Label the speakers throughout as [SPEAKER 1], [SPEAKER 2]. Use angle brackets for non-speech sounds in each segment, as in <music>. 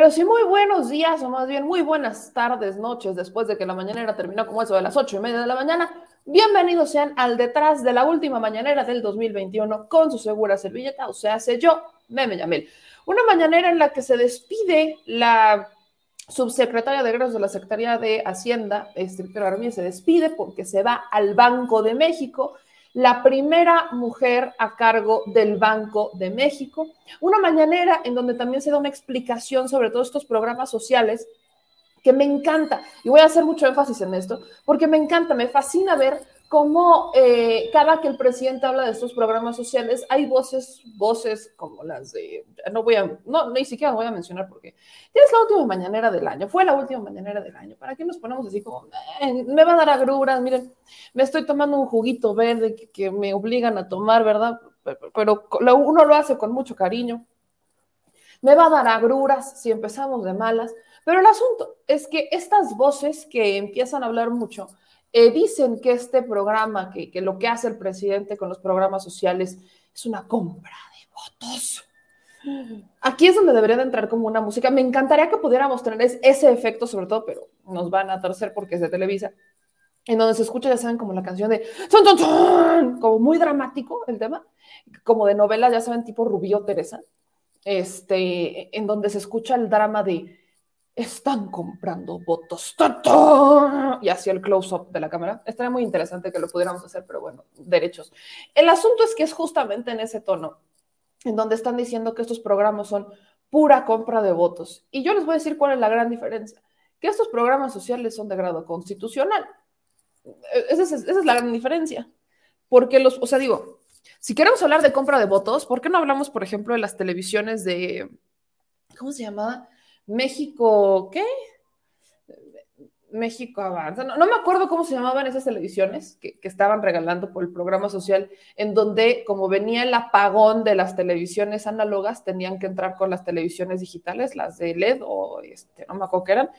[SPEAKER 1] Pero sí, muy buenos días, o más bien muy buenas tardes, noches, después de que la mañanera terminó como eso de las ocho y media de la mañana. Bienvenidos sean al detrás de la última mañanera del 2021 con su segura servilleta, o sea, sé yo, Meme Yamel. Una mañanera en la que se despide la subsecretaria de Egresos de la Secretaría de Hacienda, Estricto Armía, se despide porque se va al Banco de México la primera mujer a cargo del Banco de México. Una mañanera en donde también se da una explicación sobre todos estos programas sociales que me encanta, y voy a hacer mucho énfasis en esto, porque me encanta, me fascina ver cómo eh, cada que el presidente habla de estos programas sociales, hay voces, voces como las de, no voy a, no, ni siquiera voy a mencionar porque es la última mañanera del año, fue la última mañanera del año, ¿para qué nos ponemos así como, me va a dar agruras, miren, me estoy tomando un juguito verde que, me obligan a tomar, ¿verdad? Pero, pero uno lo hace con mucho cariño. Me va a dar agruras si empezamos de malas, pero el asunto es que estas voces que empiezan a hablar mucho, eh, dicen que este programa, que, lo que hace el presidente con los programas sociales es una compra de votos. Aquí es donde debería de entrar como una música. Me encantaría que pudiéramos tener ese efecto, sobre todo, pero nos van a torcer porque es de Televisa, en donde se escucha, ya saben, como la canción de como muy dramático el tema, como de novela, ya saben, tipo Rubio Teresa, este, en donde se escucha el drama de están comprando votos. Y hacia el close-up de la cámara. Estaría muy interesante que lo pudiéramos hacer, pero bueno, derechos. El asunto es que es justamente en ese tono en donde están diciendo que estos programas son pura compra de votos. Y yo les voy a decir cuál es la gran diferencia. Que estos programas sociales son de grado constitucional. Esa es, esa es la gran diferencia. Porque los, o sea, digo, si queremos hablar de compra de votos, ¿por qué no hablamos, por ejemplo, de las televisiones de, ¿cómo se llamaba? México, ¿qué? México Avanza. No, me acuerdo cómo se llamaban esas televisiones que, estaban regalando por el programa social, en donde, como venía el apagón de las televisiones análogas, tenían que entrar con las televisiones digitales, las de LED o este, no me acuerdo qué eran,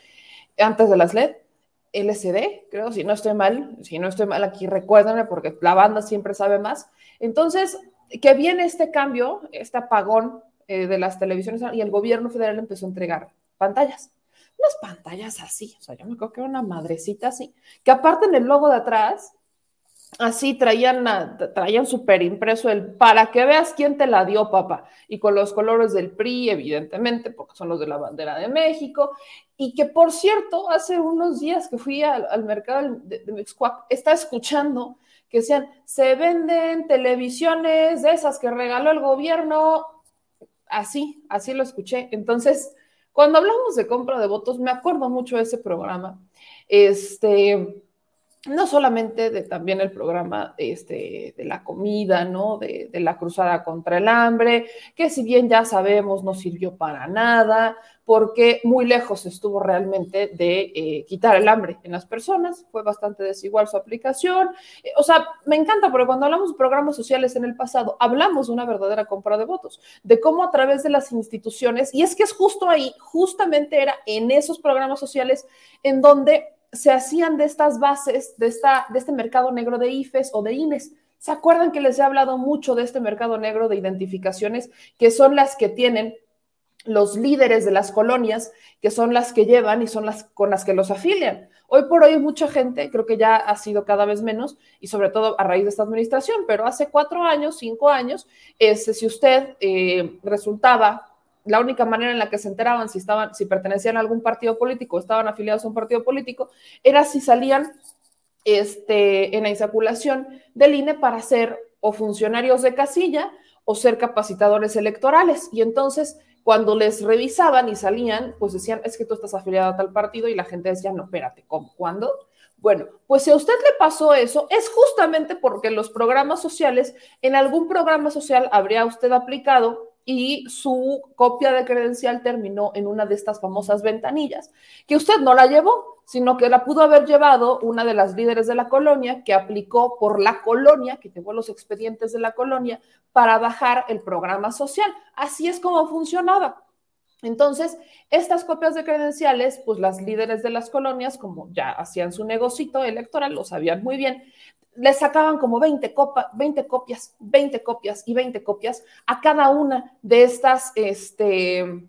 [SPEAKER 1] antes de las LED. LCD, creo, si no estoy mal, si no estoy mal aquí, recuérdenme porque la banda siempre sabe más. Entonces, que viene este cambio, este apagón eh, de las televisiones y el gobierno federal empezó a entregar pantallas. Unas pantallas así, o sea, yo me acuerdo que era una madrecita así, que aparte en el logo de atrás, así traían, traían súper impreso el para que veas quién te la dio, papá, y con los colores del PRI, evidentemente, porque son los de la bandera de México, y que por cierto, hace unos días que fui al, mercado de, de Mexcuac, está escuchando que decían, se venden televisiones de esas que regaló el gobierno, así, así lo escuché. Entonces, cuando hablamos de compra de votos, me acuerdo mucho de ese programa. Este, no solamente de también el programa este, de la comida, ¿no? De, de, la cruzada contra el hambre, que si bien ya sabemos no sirvió para nada, porque muy lejos estuvo realmente de eh, quitar el hambre en las personas, fue bastante desigual su aplicación. Eh, o sea, me encanta porque cuando hablamos de programas sociales en el pasado, hablamos de una verdadera compra de votos, de cómo a través de las instituciones, y es que es justo ahí, justamente era en esos programas sociales en donde se hacían de estas bases, de, esta, de este mercado negro de IFES o de INES. ¿Se acuerdan que les he hablado mucho de este mercado negro de identificaciones, que son las que tienen los líderes de las colonias, que son las que llevan y son las con las que los afilian? Hoy por hoy mucha gente, creo que ya ha sido cada vez menos, y sobre todo a raíz de esta administración, pero hace cuatro años, cinco años, este, si usted eh, resultaba la única manera en la que se enteraban si estaban, si pertenecían a algún partido político o estaban afiliados a un partido político, era si salían este, en la insaculación del INE para ser o funcionarios de casilla o ser capacitadores electorales. Y entonces, cuando les revisaban y salían, pues decían, es que tú estás afiliado a tal partido y la gente decía, no, espérate, ¿cómo? ¿Cuándo? Bueno, pues si a usted le pasó eso, es justamente porque los programas sociales, en algún programa social habría usted aplicado y su copia de credencial terminó en una de estas famosas ventanillas, que usted no la llevó, sino que la pudo haber llevado una de las líderes de la colonia que aplicó por la colonia, que llevó los expedientes de la colonia para bajar el programa social. Así es como funcionaba. Entonces, estas copias de credenciales, pues las líderes de las colonias, como ya hacían su negocito electoral, lo sabían muy bien, le sacaban como 20, copa, 20 copias, 20 copias y 20 copias a cada una de estas, este,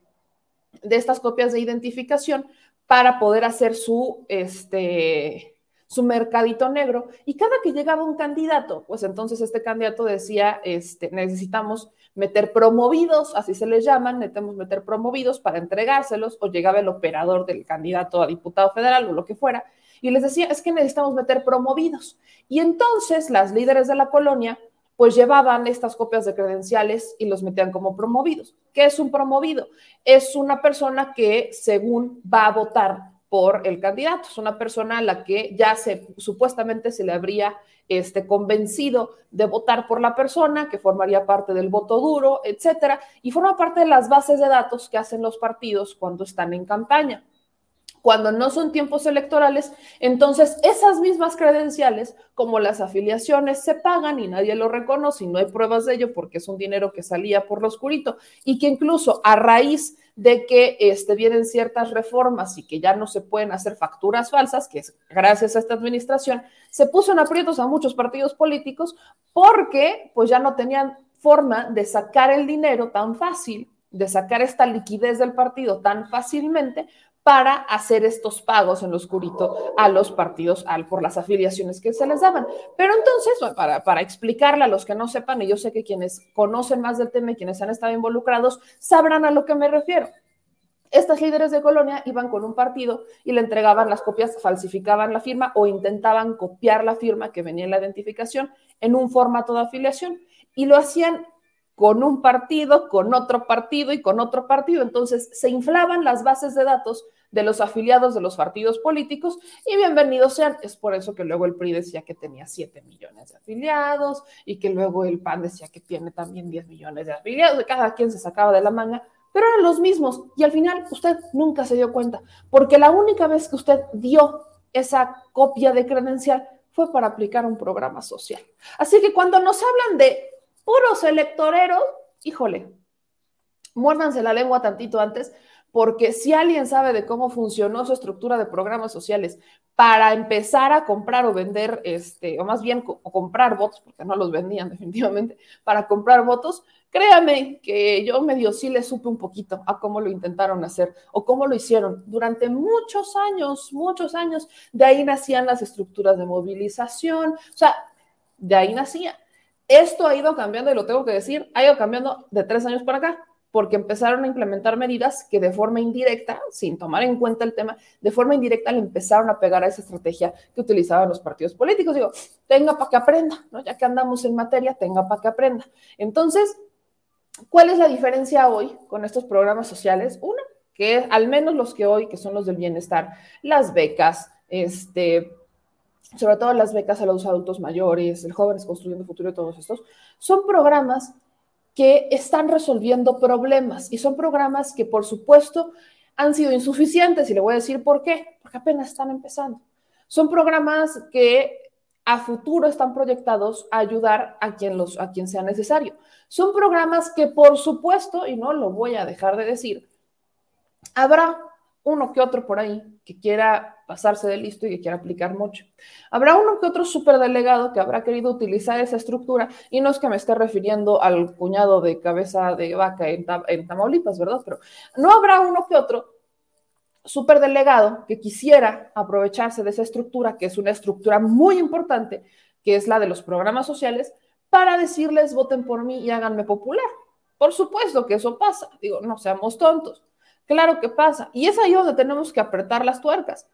[SPEAKER 1] de estas copias de identificación para poder hacer su, este, su mercadito negro. Y cada que llegaba un candidato, pues entonces este candidato decía, este, necesitamos meter promovidos, así se les llaman, necesitamos meter promovidos para entregárselos, o llegaba el operador del candidato a diputado federal o lo que fuera, y les decía, es que necesitamos meter promovidos. Y entonces las líderes de la colonia pues llevaban estas copias de credenciales y los metían como promovidos. ¿Qué es un promovido? Es una persona que según va a votar por el candidato, es una persona a la que ya se supuestamente se le habría este, convencido de votar por la persona, que formaría parte del voto duro, etcétera, y forma parte de las bases de datos que hacen los partidos cuando están en campaña cuando no son tiempos electorales, entonces esas mismas credenciales, como las afiliaciones, se pagan y nadie lo reconoce y no hay pruebas de ello porque es un dinero que salía por lo oscurito y que incluso a raíz de que este, vienen ciertas reformas y que ya no se pueden hacer facturas falsas, que es gracias a esta administración, se puso en aprietos a muchos partidos políticos porque pues ya no tenían forma de sacar el dinero tan fácil de sacar esta liquidez del partido tan fácilmente para hacer estos pagos en lo oscurito a los partidos al, por las afiliaciones que se les daban. Pero entonces, para, para explicarle a los que no sepan, y yo sé que quienes conocen más del tema y quienes han estado involucrados, sabrán a lo que me refiero. Estas líderes de colonia iban con un partido y le entregaban las copias, falsificaban la firma o intentaban copiar la firma que venía en la identificación en un formato de afiliación y lo hacían con un partido, con otro partido y con otro partido. Entonces se inflaban las bases de datos de los afiliados de los partidos políticos y bienvenidos sean. Es por eso que luego el PRI decía que tenía 7 millones de afiliados y que luego el PAN decía que tiene también 10 millones de afiliados, cada quien se sacaba de la manga, pero eran los mismos y al final usted nunca se dio cuenta, porque la única vez que usted dio esa copia de credencial fue para aplicar un programa social. Así que cuando nos hablan de puros electoreros, híjole, muérdanse la lengua tantito antes, porque si alguien sabe de cómo funcionó su estructura de programas sociales para empezar a comprar o vender, este, o más bien comprar votos, porque no los vendían <laughs> definitivamente, para comprar votos, créame que yo medio sí le supe un poquito a cómo lo intentaron hacer o cómo lo hicieron durante muchos años, muchos años. De ahí nacían las estructuras de movilización, o sea, de ahí nacía. Esto ha ido cambiando, y lo tengo que decir, ha ido cambiando de tres años para acá, porque empezaron a implementar medidas que de forma indirecta, sin tomar en cuenta el tema, de forma indirecta le empezaron a pegar a esa estrategia que utilizaban los partidos políticos. Digo, tenga para que aprenda, ¿no? Ya que andamos en materia, tenga para que aprenda. Entonces, ¿cuál es la diferencia hoy con estos programas sociales? Uno, que al menos los que hoy, que son los del bienestar, las becas, este, sobre todo las becas a los adultos mayores, el Jóvenes Construyendo Futuro y todos estos, son programas que están resolviendo problemas y son programas que, por supuesto, han sido insuficientes y le voy a decir por qué, porque apenas están empezando. Son programas que a futuro están proyectados a ayudar a quien, los, a quien sea necesario. Son programas que, por supuesto, y no lo voy a dejar de decir, habrá uno que otro por ahí que quiera pasarse de listo y que quiera aplicar mucho. Habrá uno que otro superdelegado que habrá querido utilizar esa estructura y no es que me esté refiriendo al cuñado de cabeza de vaca en, Tamaulipas, ¿verdad? Pero no habrá uno que otro superdelegado que quisiera aprovecharse de esa estructura, que es una estructura muy importante, que es la de los programas sociales, para decirles voten por mí y háganme popular. Por supuesto que eso pasa, digo, no seamos tontos. Claro que pasa. Y es ahí donde tenemos que apretar las tuercas.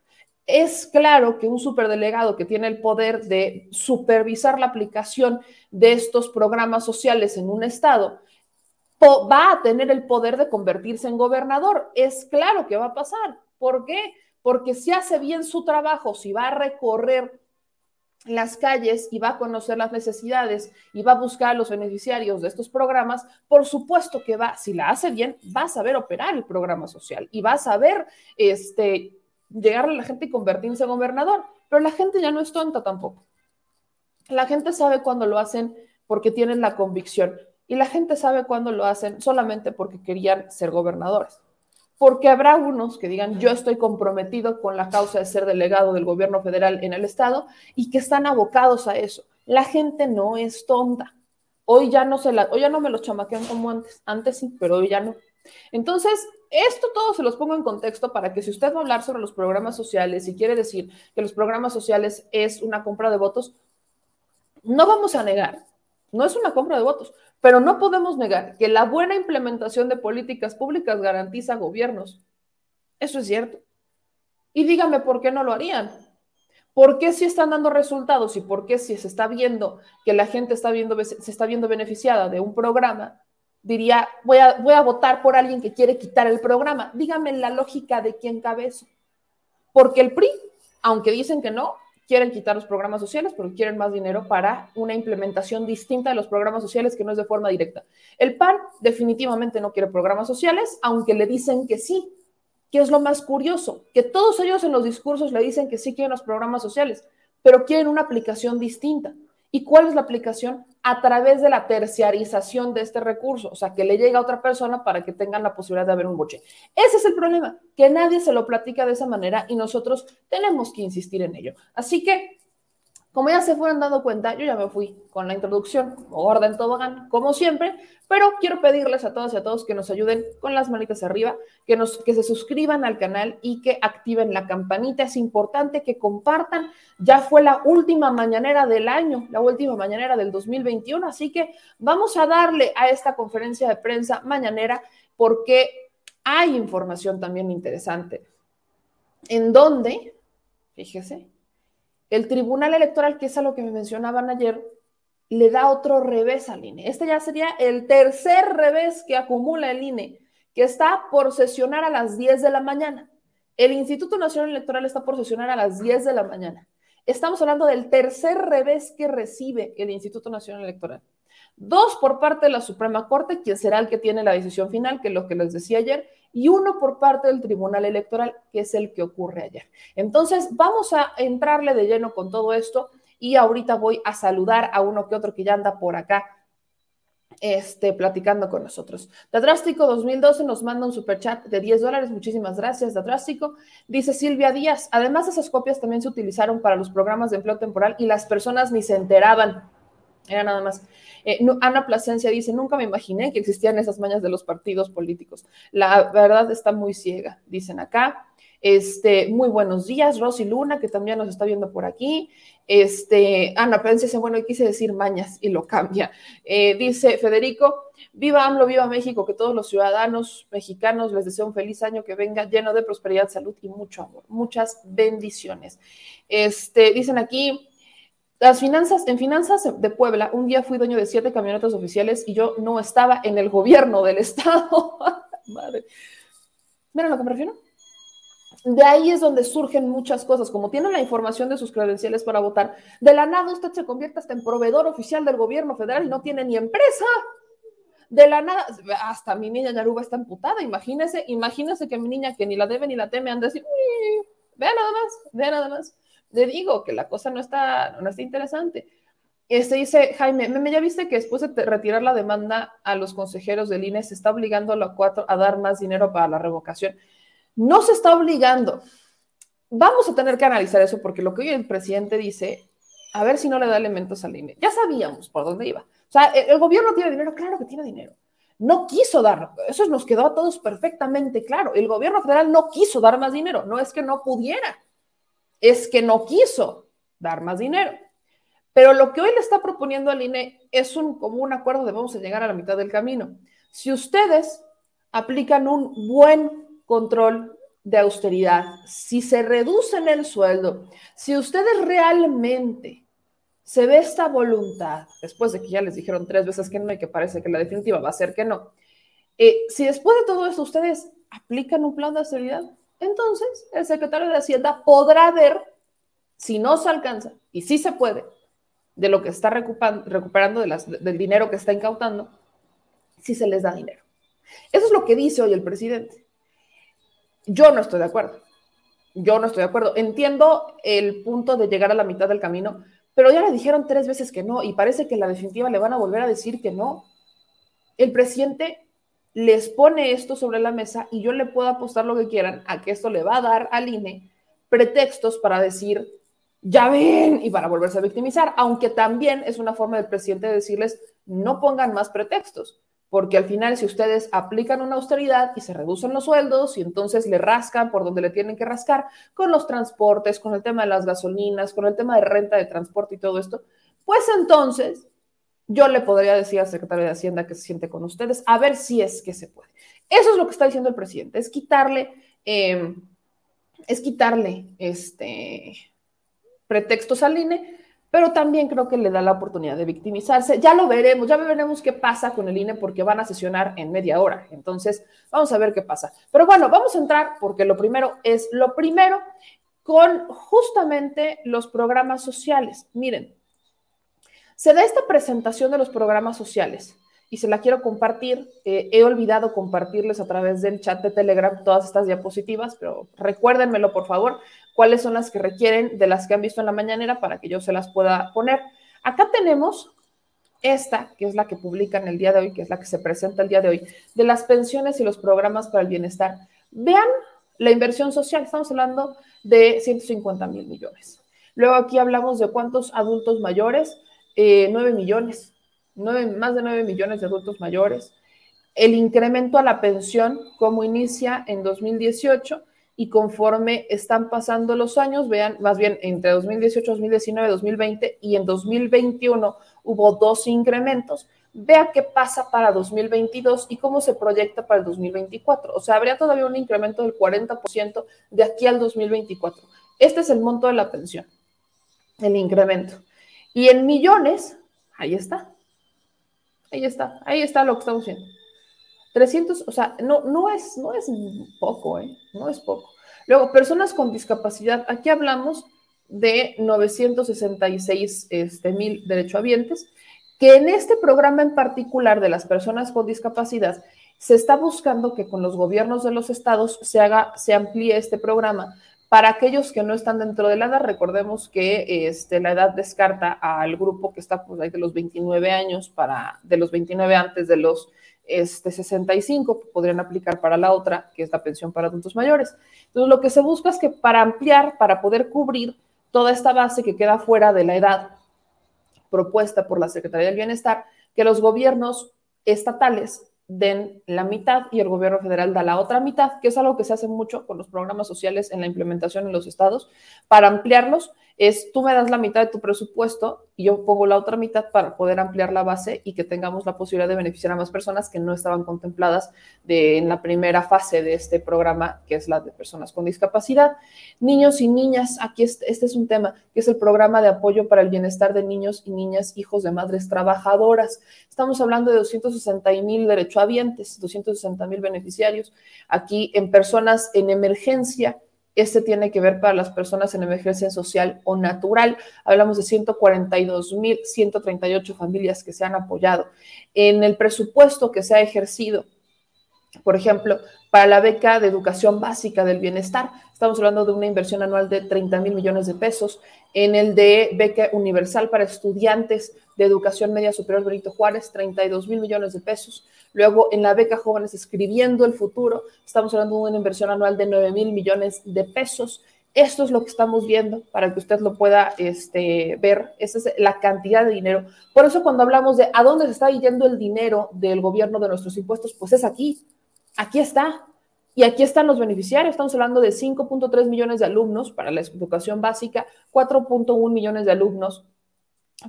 [SPEAKER 1] Es claro que un superdelegado que tiene el poder de supervisar la aplicación de estos programas sociales en un estado va a tener el poder de convertirse en gobernador. Es claro que va a pasar. ¿Por qué? Porque si hace bien su trabajo, si va a recorrer las calles y va a conocer las necesidades y va a buscar a los beneficiarios de estos programas, por supuesto que va, si la hace bien, va a saber operar el programa social y va a saber este, llegarle a la gente y convertirse en gobernador. Pero la gente ya no es tonta tampoco. La gente sabe cuando lo hacen porque tienen la convicción y la gente sabe cuando lo hacen solamente porque querían ser gobernadores porque habrá unos que digan, yo estoy comprometido con la causa de ser delegado del gobierno federal en el estado y que están abocados a eso. La gente no es tonta. Hoy ya no se la, hoy ya no me los chamaquean como antes. Antes sí, pero hoy ya no. Entonces, esto todo se los pongo en contexto para que si usted va a hablar sobre los programas sociales y quiere decir que los programas sociales es una compra de votos, no vamos a negar, no es una compra de votos, pero no podemos negar que la buena implementación de políticas públicas garantiza gobiernos. Eso es cierto. Y dígame por qué no lo harían. ¿Por qué si están dando resultados y por qué si se está viendo que la gente está viendo, se está viendo beneficiada de un programa, diría, voy a, voy a votar por alguien que quiere quitar el programa? Dígame la lógica de quién cabe eso. Porque el PRI, aunque dicen que no, quieren quitar los programas sociales porque quieren más dinero para una implementación distinta de los programas sociales que no es de forma directa. El PAN definitivamente no quiere programas sociales, aunque le dicen que sí. ¿Qué es lo más curioso? Que todos ellos en los discursos le dicen que sí quieren los programas sociales, pero quieren una aplicación distinta. ¿Y cuál es la aplicación? A través de la terciarización de este recurso, o sea, que le llega a otra persona para que tengan la posibilidad de haber un boche. Ese es el problema, que nadie se lo platica de esa manera y nosotros tenemos que insistir en ello. Así que como ya se fueron dando cuenta, yo ya me fui con la introducción, orden tobogán, como siempre, pero quiero pedirles a todas y a todos que nos ayuden con las manitas arriba, que, nos, que se suscriban al canal y que activen la campanita. Es importante que compartan. Ya fue la última mañanera del año, la última mañanera del 2021, así que vamos a darle a esta conferencia de prensa mañanera porque hay información también interesante. En donde, fíjese, el Tribunal Electoral, que es a lo que me mencionaban ayer, le da otro revés al INE. Este ya sería el tercer revés que acumula el INE, que está por sesionar a las 10 de la mañana. El Instituto Nacional Electoral está por sesionar a las 10 de la mañana. Estamos hablando del tercer revés que recibe el Instituto Nacional Electoral. Dos por parte de la Suprema Corte, quien será el que tiene la decisión final, que es lo que les decía ayer, y uno por parte del Tribunal Electoral, que es el que ocurre ayer. Entonces, vamos a entrarle de lleno con todo esto y ahorita voy a saludar a uno que otro que ya anda por acá este, platicando con nosotros. Dadrástico 2012 nos manda un superchat de 10 dólares. Muchísimas gracias, Dadrástico. Dice Silvia Díaz, además esas copias también se utilizaron para los programas de empleo temporal y las personas ni se enteraban. Era nada más. Eh, Ana Plasencia dice, nunca me imaginé que existían esas mañas de los partidos políticos. La verdad está muy ciega, dicen acá. Este, muy buenos días, Rosy Luna, que también nos está viendo por aquí. Este, Ana Plasencia dice, bueno, quise decir mañas y lo cambia. Eh, dice Federico, viva AMLO, viva México, que todos los ciudadanos mexicanos les deseo un feliz año que venga lleno de prosperidad, salud y mucho amor. Muchas bendiciones. Este, dicen aquí, las finanzas, en finanzas de Puebla, un día fui dueño de siete camionetas oficiales y yo no estaba en el gobierno del <laughs> estado. Madre. ¿Miren a lo que me refiero? De ahí es donde surgen muchas cosas. Como tienen la información de sus credenciales para votar, de la nada usted se convierte hasta en proveedor oficial del gobierno federal y no tiene ni empresa. De la nada, hasta mi niña Yaruba está emputada. Imagínese, imagínese que mi niña que ni la debe ni la teme anda así, vea nada más, vea nada más le digo que la cosa no está, no está interesante. Este dice, Jaime, ¿me ya viste que después de retirar la demanda a los consejeros del INE se está obligando a los cuatro a dar más dinero para la revocación? No se está obligando. Vamos a tener que analizar eso porque lo que hoy el presidente dice, a ver si no le da elementos al INE. Ya sabíamos por dónde iba. O sea, el, el gobierno tiene dinero, claro que tiene dinero. No quiso dar, eso nos quedó a todos perfectamente claro. El gobierno federal no quiso dar más dinero, no es que no pudiera es que no quiso dar más dinero. Pero lo que hoy le está proponiendo al INE es un, como un acuerdo de vamos a llegar a la mitad del camino. Si ustedes aplican un buen control de austeridad, si se reducen el sueldo, si ustedes realmente se ve esta voluntad, después de que ya les dijeron tres veces que no y que parece que la definitiva va a ser que no, eh, si después de todo esto ustedes aplican un plan de austeridad, entonces el secretario de Hacienda podrá ver si no se alcanza, y sí se puede, de lo que está recuperando, del dinero que está incautando, si se les da dinero. Eso es lo que dice hoy el presidente. Yo no estoy de acuerdo. Yo no estoy de acuerdo. Entiendo el punto de llegar a la mitad del camino, pero ya le dijeron tres veces que no y parece que en la definitiva le van a volver a decir que no. El presidente les pone esto sobre la mesa y yo le puedo apostar lo que quieran a que esto le va a dar al INE pretextos para decir, ya ven, y para volverse a victimizar, aunque también es una forma del presidente de decirles, no pongan más pretextos porque al final si ustedes aplican una austeridad y se reducen los sueldos y entonces le rascan por donde le tienen que rascar con los transportes, con el tema de las gasolinas, con el tema de renta de transporte y todo esto, pues entonces yo le podría decir al secretario de Hacienda que se siente con ustedes a ver si es que se puede. Eso es lo que está diciendo el presidente, es quitarle, em, es quitarle este pretextos al INE pero también creo que le da la oportunidad de victimizarse. Ya lo veremos, ya veremos qué pasa con el INE porque van a sesionar en media hora. Entonces, vamos a ver qué pasa. Pero bueno, vamos a entrar porque lo primero es lo primero con justamente los programas sociales. Miren, se da esta presentación de los programas sociales y se la quiero compartir. Eh, he olvidado compartirles a través del chat de Telegram todas estas diapositivas, pero recuérdenmelo por favor, cuáles son las que requieren de las que han visto en la mañanera para que yo se las pueda poner. Acá tenemos esta, que es la que publican el día de hoy, que es la que se presenta el día de hoy, de las pensiones y los programas para el bienestar. Vean la inversión social, estamos hablando de 150 mil millones. Luego aquí hablamos de cuántos adultos mayores, eh, 9 millones más de 9 millones de adultos mayores. El incremento a la pensión, como inicia en 2018 y conforme están pasando los años, vean, más bien entre 2018, 2019, 2020 y en 2021 hubo dos incrementos. Vea qué pasa para 2022 y cómo se proyecta para el 2024. O sea, habría todavía un incremento del 40% de aquí al 2024. Este es el monto de la pensión, el incremento. Y en millones, ahí está, Ahí está, ahí está lo que estamos viendo. 300, o sea, no, no, es, no es poco, ¿eh? No es poco. Luego, personas con discapacidad. Aquí hablamos de 966 este, mil derechohabientes, que en este programa en particular de las personas con discapacidad, se está buscando que con los gobiernos de los estados se haga, se amplíe este programa para aquellos que no están dentro de la edad, recordemos que este, la edad descarta al grupo que está pues, ahí de los 29 años, para, de los 29 antes de los este, 65, podrían aplicar para la otra, que es la pensión para adultos mayores. Entonces, lo que se busca es que para ampliar, para poder cubrir toda esta base que queda fuera de la edad propuesta por la Secretaría del Bienestar, que los gobiernos estatales den la mitad y el gobierno federal da la otra mitad, que es algo que se hace mucho con los programas sociales en la implementación en los estados, para ampliarlos es tú me das la mitad de tu presupuesto y yo pongo la otra mitad para poder ampliar la base y que tengamos la posibilidad de beneficiar a más personas que no estaban contempladas de, en la primera fase de este programa, que es la de personas con discapacidad. Niños y niñas, aquí este, es un tema, que es el programa de apoyo para el bienestar de niños y niñas hijos de madres trabajadoras. Estamos hablando de 260 mil derechohabientes, 260 mil beneficiarios. Aquí en personas en emergencia, este tiene que ver para las personas en emergencia social o natural. Hablamos de 142.138 familias que se han apoyado. En el presupuesto que se ha ejercido, por ejemplo, para la beca de educación básica del bienestar, estamos hablando de una inversión anual de 30 mil millones de pesos. En el de beca universal para estudiantes de educación media superior Benito Juárez, 32 mil millones de pesos. Luego, en la beca Jóvenes Escribiendo el Futuro, estamos hablando de una inversión anual de 9 mil millones de pesos. Esto es lo que estamos viendo para que usted lo pueda este, ver. Esa es la cantidad de dinero. Por eso cuando hablamos de a dónde se está yendo el dinero del gobierno de nuestros impuestos, pues es aquí. Aquí está. Y aquí están los beneficiarios. Estamos hablando de 5.3 millones de alumnos para la educación básica, 4.1 millones de alumnos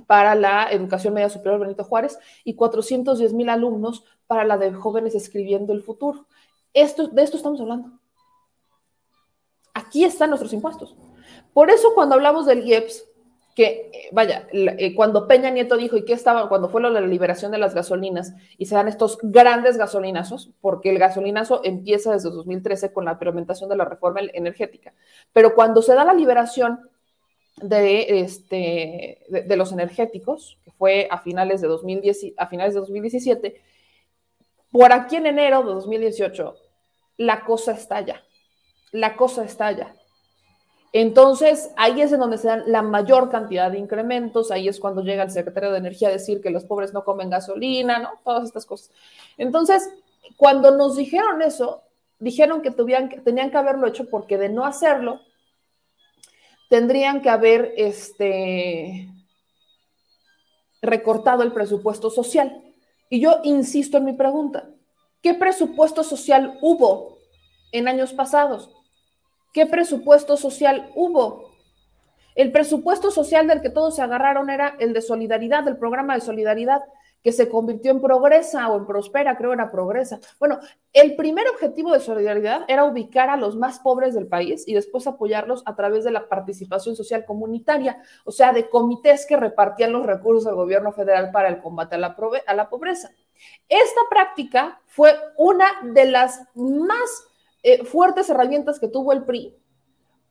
[SPEAKER 1] para la educación media superior Benito Juárez y 410 mil alumnos para la de jóvenes escribiendo el futuro. Esto, de esto estamos hablando. Aquí están nuestros impuestos. Por eso cuando hablamos del IEPS, que eh, vaya, eh, cuando Peña Nieto dijo y qué estaba, cuando fue de la liberación de las gasolinas y se dan estos grandes gasolinazos, porque el gasolinazo empieza desde 2013 con la implementación de la reforma energética, pero cuando se da la liberación de, este, de, los energéticos, que fue a finales de, 2010, a finales de 2017, por aquí en enero de 2018, la cosa estalla. La cosa estalla. Entonces, ahí es en donde se dan la mayor cantidad de incrementos, ahí es cuando llega el secretario de Energía a decir que los pobres no comen gasolina, ¿no? Todas estas cosas. Entonces, cuando nos dijeron eso, dijeron que, tuvieran, tenían que haberlo hecho porque de no hacerlo, tendrían que haber este, recortado el presupuesto social. Y yo insisto en mi pregunta, ¿qué presupuesto social hubo en años pasados? ¿Qué presupuesto social hubo? El presupuesto social del que todos se agarraron era el de solidaridad, del programa de solidaridad que se convirtió en progresa o en prospera, creo era progresa. Bueno, el primer objetivo de solidaridad era ubicar a los más pobres del país y después apoyarlos a través de la participación social comunitaria, o sea, de comités que repartían los recursos del gobierno federal para el combate a la, a la pobreza. Esta práctica fue una de las más eh, fuertes herramientas que tuvo el PRI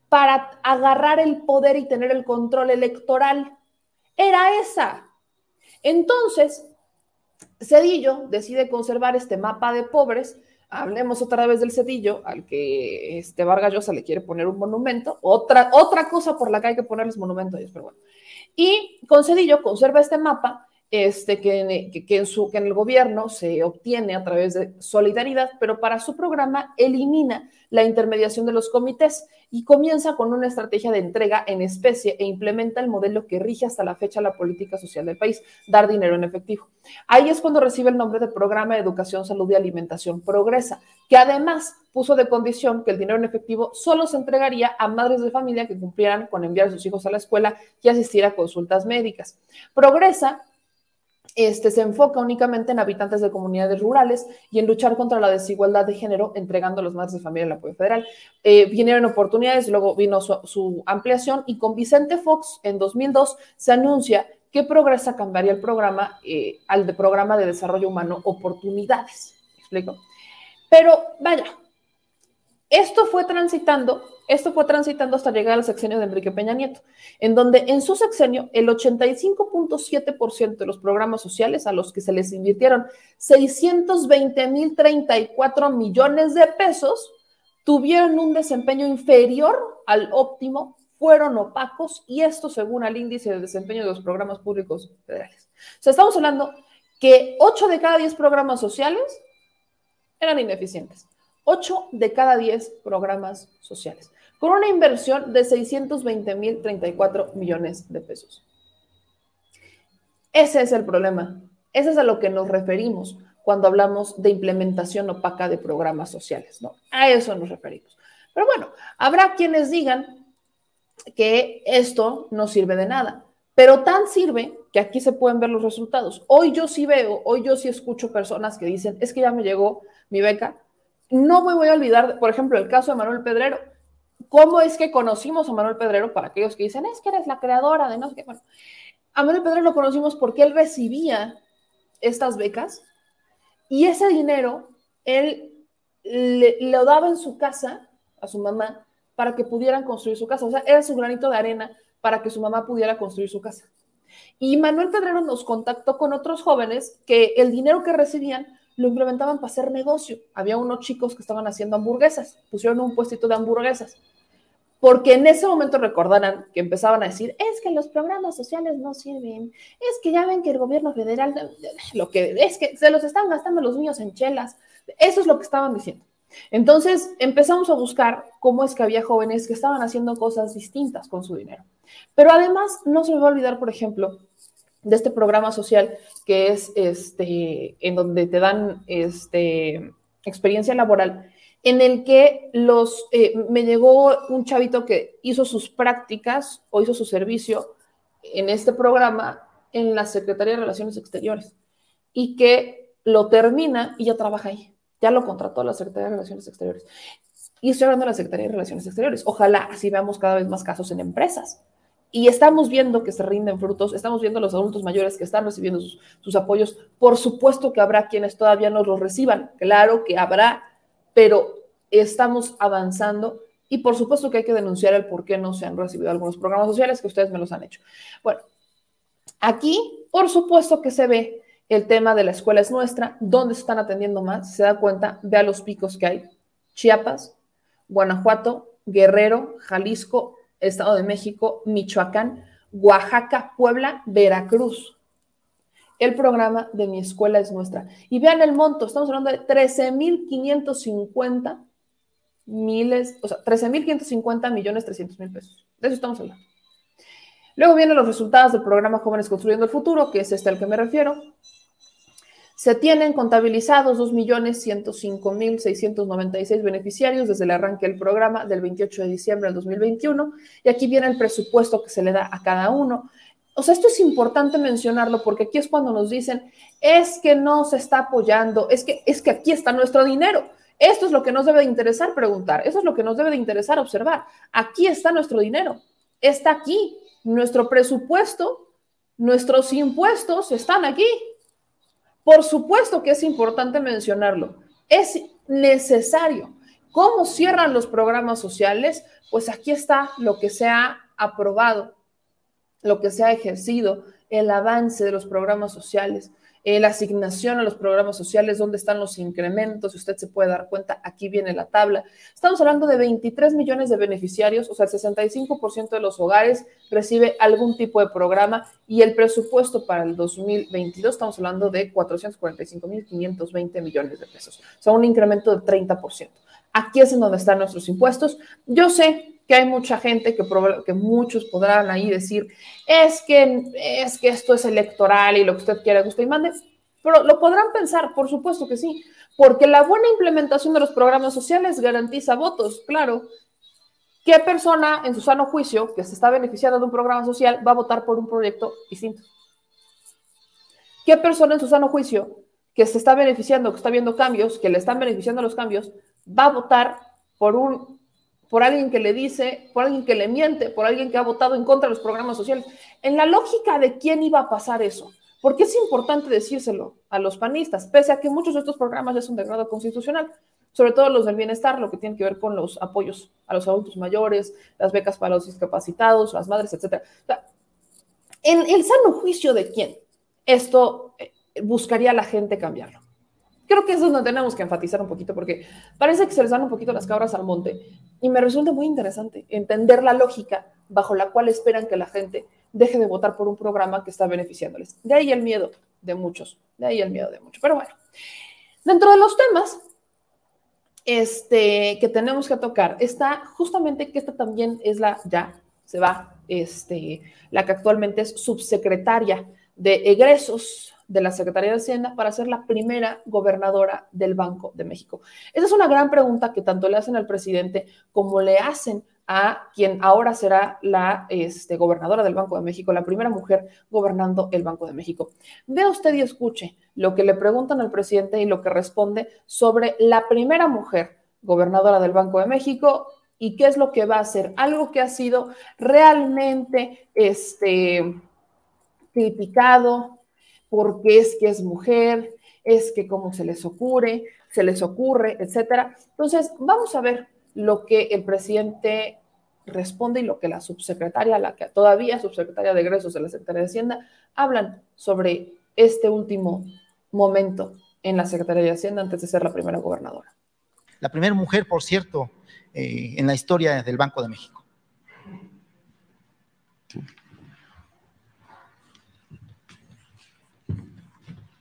[SPEAKER 1] para agarrar el poder y tener el control electoral. Era esa. Entonces, Cedillo decide conservar este mapa de pobres. Hablemos otra vez del Cedillo, al que este Vargas Llosa le quiere poner un monumento. Otra, otra cosa por la que hay que ponerles monumento a ellos, pero bueno. Y con Cedillo conserva este mapa este, que, en su, que en el gobierno se obtiene a través de solidaridad, pero para su programa elimina la intermediación de los comités y comienza con una estrategia de entrega en especie e implementa el modelo que rige hasta la fecha la política social del país, dar dinero en efectivo. Ahí es cuando recibe el nombre de Programa de Educación, Salud y Alimentación Progresa, que además puso de condición que el dinero en efectivo solo se entregaría a madres de familia que cumplieran con enviar a sus hijos a la escuela y asistir a consultas médicas. Progresa este, se enfoca únicamente en habitantes de comunidades rurales y en luchar contra la desigualdad de género, entregando a los madres de familia el apoyo federal. Eh, vinieron oportunidades, luego vino su, ampliación y con Vicente Fox en 2002 se anuncia que Progresa cambiaría el programa eh, al de Programa de Desarrollo Humano Oportunidades. explico? Pero vaya, esto fue transitando esto fue transitando hasta llegar al sexenio de Enrique Peña Nieto, en donde en su sexenio el 85.7% de los programas sociales a los que se les invirtieron 620.034 millones de pesos tuvieron un desempeño inferior al óptimo, fueron opacos y esto según el índice de desempeño de los programas públicos federales. O sea, estamos hablando que 8 de cada 10 programas sociales eran ineficientes. 8 de cada 10 programas sociales con una inversión de 620.034 millones de pesos. Ese es el problema. Ese es a lo que nos referimos cuando hablamos de implementación opaca de programas sociales, ¿no? A eso nos referimos. Pero bueno, habrá quienes digan que esto no sirve de nada, pero tan sirve que aquí se pueden ver los resultados. Hoy yo sí veo, hoy yo sí escucho personas que dicen, es que ya me llegó mi beca. No me voy a olvidar, por ejemplo, el caso de Manuel Pedrero ¿Cómo es que conocimos a Manuel Pedrero? Para aquellos que dicen, es que eres la creadora de no sé qué. Bueno, a Manuel Pedrero lo conocimos porque él recibía estas becas y ese dinero él le, lo daba en su casa a su mamá para que pudieran construir su casa. O sea, era su granito de arena para que su mamá pudiera construir su casa. Y Manuel Pedrero nos contactó con otros jóvenes que el dinero que recibían lo implementaban para hacer negocio. Había unos chicos que estaban haciendo hamburguesas, pusieron un puestito de hamburguesas porque en ese momento recordarán que empezaban a decir, es que los programas sociales no sirven, es que ya ven que el gobierno federal, lo que es que se los están gastando los niños en chelas, eso es lo que estaban diciendo. Entonces empezamos a buscar cómo es que había jóvenes que estaban haciendo cosas distintas con su dinero. Pero además, no se me va a olvidar, por ejemplo, de este programa social que es este, en donde te dan este, experiencia laboral en el que los, eh, me llegó un chavito que hizo sus prácticas o hizo su servicio en este programa en la Secretaría de Relaciones Exteriores y que lo termina y ya trabaja ahí. Ya lo contrató la Secretaría de Relaciones Exteriores. Y estoy hablando de la Secretaría de Relaciones Exteriores. Ojalá así veamos cada vez más casos en empresas. Y estamos viendo que se rinden frutos, estamos viendo a los adultos mayores que están recibiendo sus, sus apoyos. Por supuesto que habrá quienes todavía no los reciban, claro que habrá, pero estamos avanzando Y por supuesto que hay que denunciar el por qué no se han recibido algunos programas sociales que ustedes me los han hecho. Bueno, aquí, por supuesto que se ve el tema de la escuela es nuestra, dónde están atendiendo más, se da cuenta, vea los picos que hay. Chiapas, Guanajuato, Guerrero, Jalisco, Estado de México, Michoacán, Oaxaca, Puebla, Veracruz. El programa de mi escuela es nuestra. Y vean el monto, estamos hablando de 13.550 miles, o sea, 13.550 millones 300 mil pesos. De eso estamos hablando. Luego vienen los resultados del programa Jóvenes Construyendo el Futuro, que es este al que me refiero. Se tienen contabilizados 2.105.696 beneficiarios desde el arranque del programa del 28 de diciembre del 2021 y aquí viene el presupuesto que se le da a cada uno. O sea, esto es importante mencionarlo porque aquí es cuando nos dicen, es que no se está apoyando, es que, es que aquí está nuestro dinero. Esto es lo que nos debe de interesar preguntar, eso es lo que nos debe de interesar observar. Aquí está nuestro dinero, está aquí, nuestro presupuesto, nuestros impuestos están aquí. Por supuesto que es importante mencionarlo. Es necesario. ¿Cómo cierran los programas sociales? Pues aquí está lo que se ha aprobado, lo que se ha ejercido, el avance de los programas sociales. Eh, la asignación a los programas sociales, dónde están los incrementos, si usted se puede dar cuenta, aquí viene la tabla. Estamos hablando de 23 millones de beneficiarios, o sea, el 65% de los hogares recibe algún tipo de programa y el presupuesto para el 2022 estamos hablando de 445.520 millones de pesos, o sea, un incremento del 30%. Aquí es en donde están nuestros impuestos. Yo sé que hay mucha gente que, que muchos podrán ahí decir, es que, es que esto es electoral y lo que usted quiera, guste y mande, pero lo podrán pensar, por supuesto que sí, porque la buena implementación de los programas sociales garantiza votos, claro. ¿Qué persona en su sano juicio que se está beneficiando de un programa social va a votar por un proyecto distinto? ¿Qué persona en su sano juicio que se está beneficiando, que está viendo cambios, que le están beneficiando los cambios, va a votar por un por alguien que le dice, por alguien que le miente, por alguien que ha votado en contra de los programas sociales. En la lógica de quién iba a pasar eso, porque es importante decírselo a los panistas, pese a que muchos de estos programas ya son de grado constitucional, sobre todo los del bienestar, lo que tiene que ver con los apoyos a los adultos mayores, las becas para los discapacitados, las madres, etc. en el sano juicio de quién esto eh, buscaría la gente cambiarlo. Creo que eso es donde tenemos que enfatizar un poquito, porque parece que se les dan un poquito las cabras al monte. Y me resulta muy interesante entender la lógica bajo la cual esperan que la gente deje de votar por un programa que está beneficiándoles. De ahí el miedo de muchos, de ahí el miedo de muchos. Pero bueno, dentro de los temas este, que tenemos que tocar está justamente que esta también es la, ya se va, este, la que actualmente es subsecretaria de egresos de la Secretaría de Hacienda para ser la primera gobernadora del Banco de México? Esa es una gran pregunta que tanto le hacen al presidente como le hacen a quien ahora será la este, gobernadora del Banco de México, la primera mujer gobernando el Banco de México. Vea usted y escuche lo que le preguntan al presidente y lo que responde sobre la primera mujer gobernadora del Banco de México y qué es lo que va a hacer. Algo que ha sido realmente este, criticado, porque es que es mujer, es que cómo se les ocurre, se les ocurre, etcétera. Entonces, vamos a ver lo que el presidente responde y lo que la subsecretaria, la que todavía subsecretaria de egresos de la Secretaría de Hacienda, hablan sobre este último momento en la Secretaría de Hacienda antes de ser la primera gobernadora.
[SPEAKER 2] La primera mujer, por cierto, eh, en la historia del Banco de México.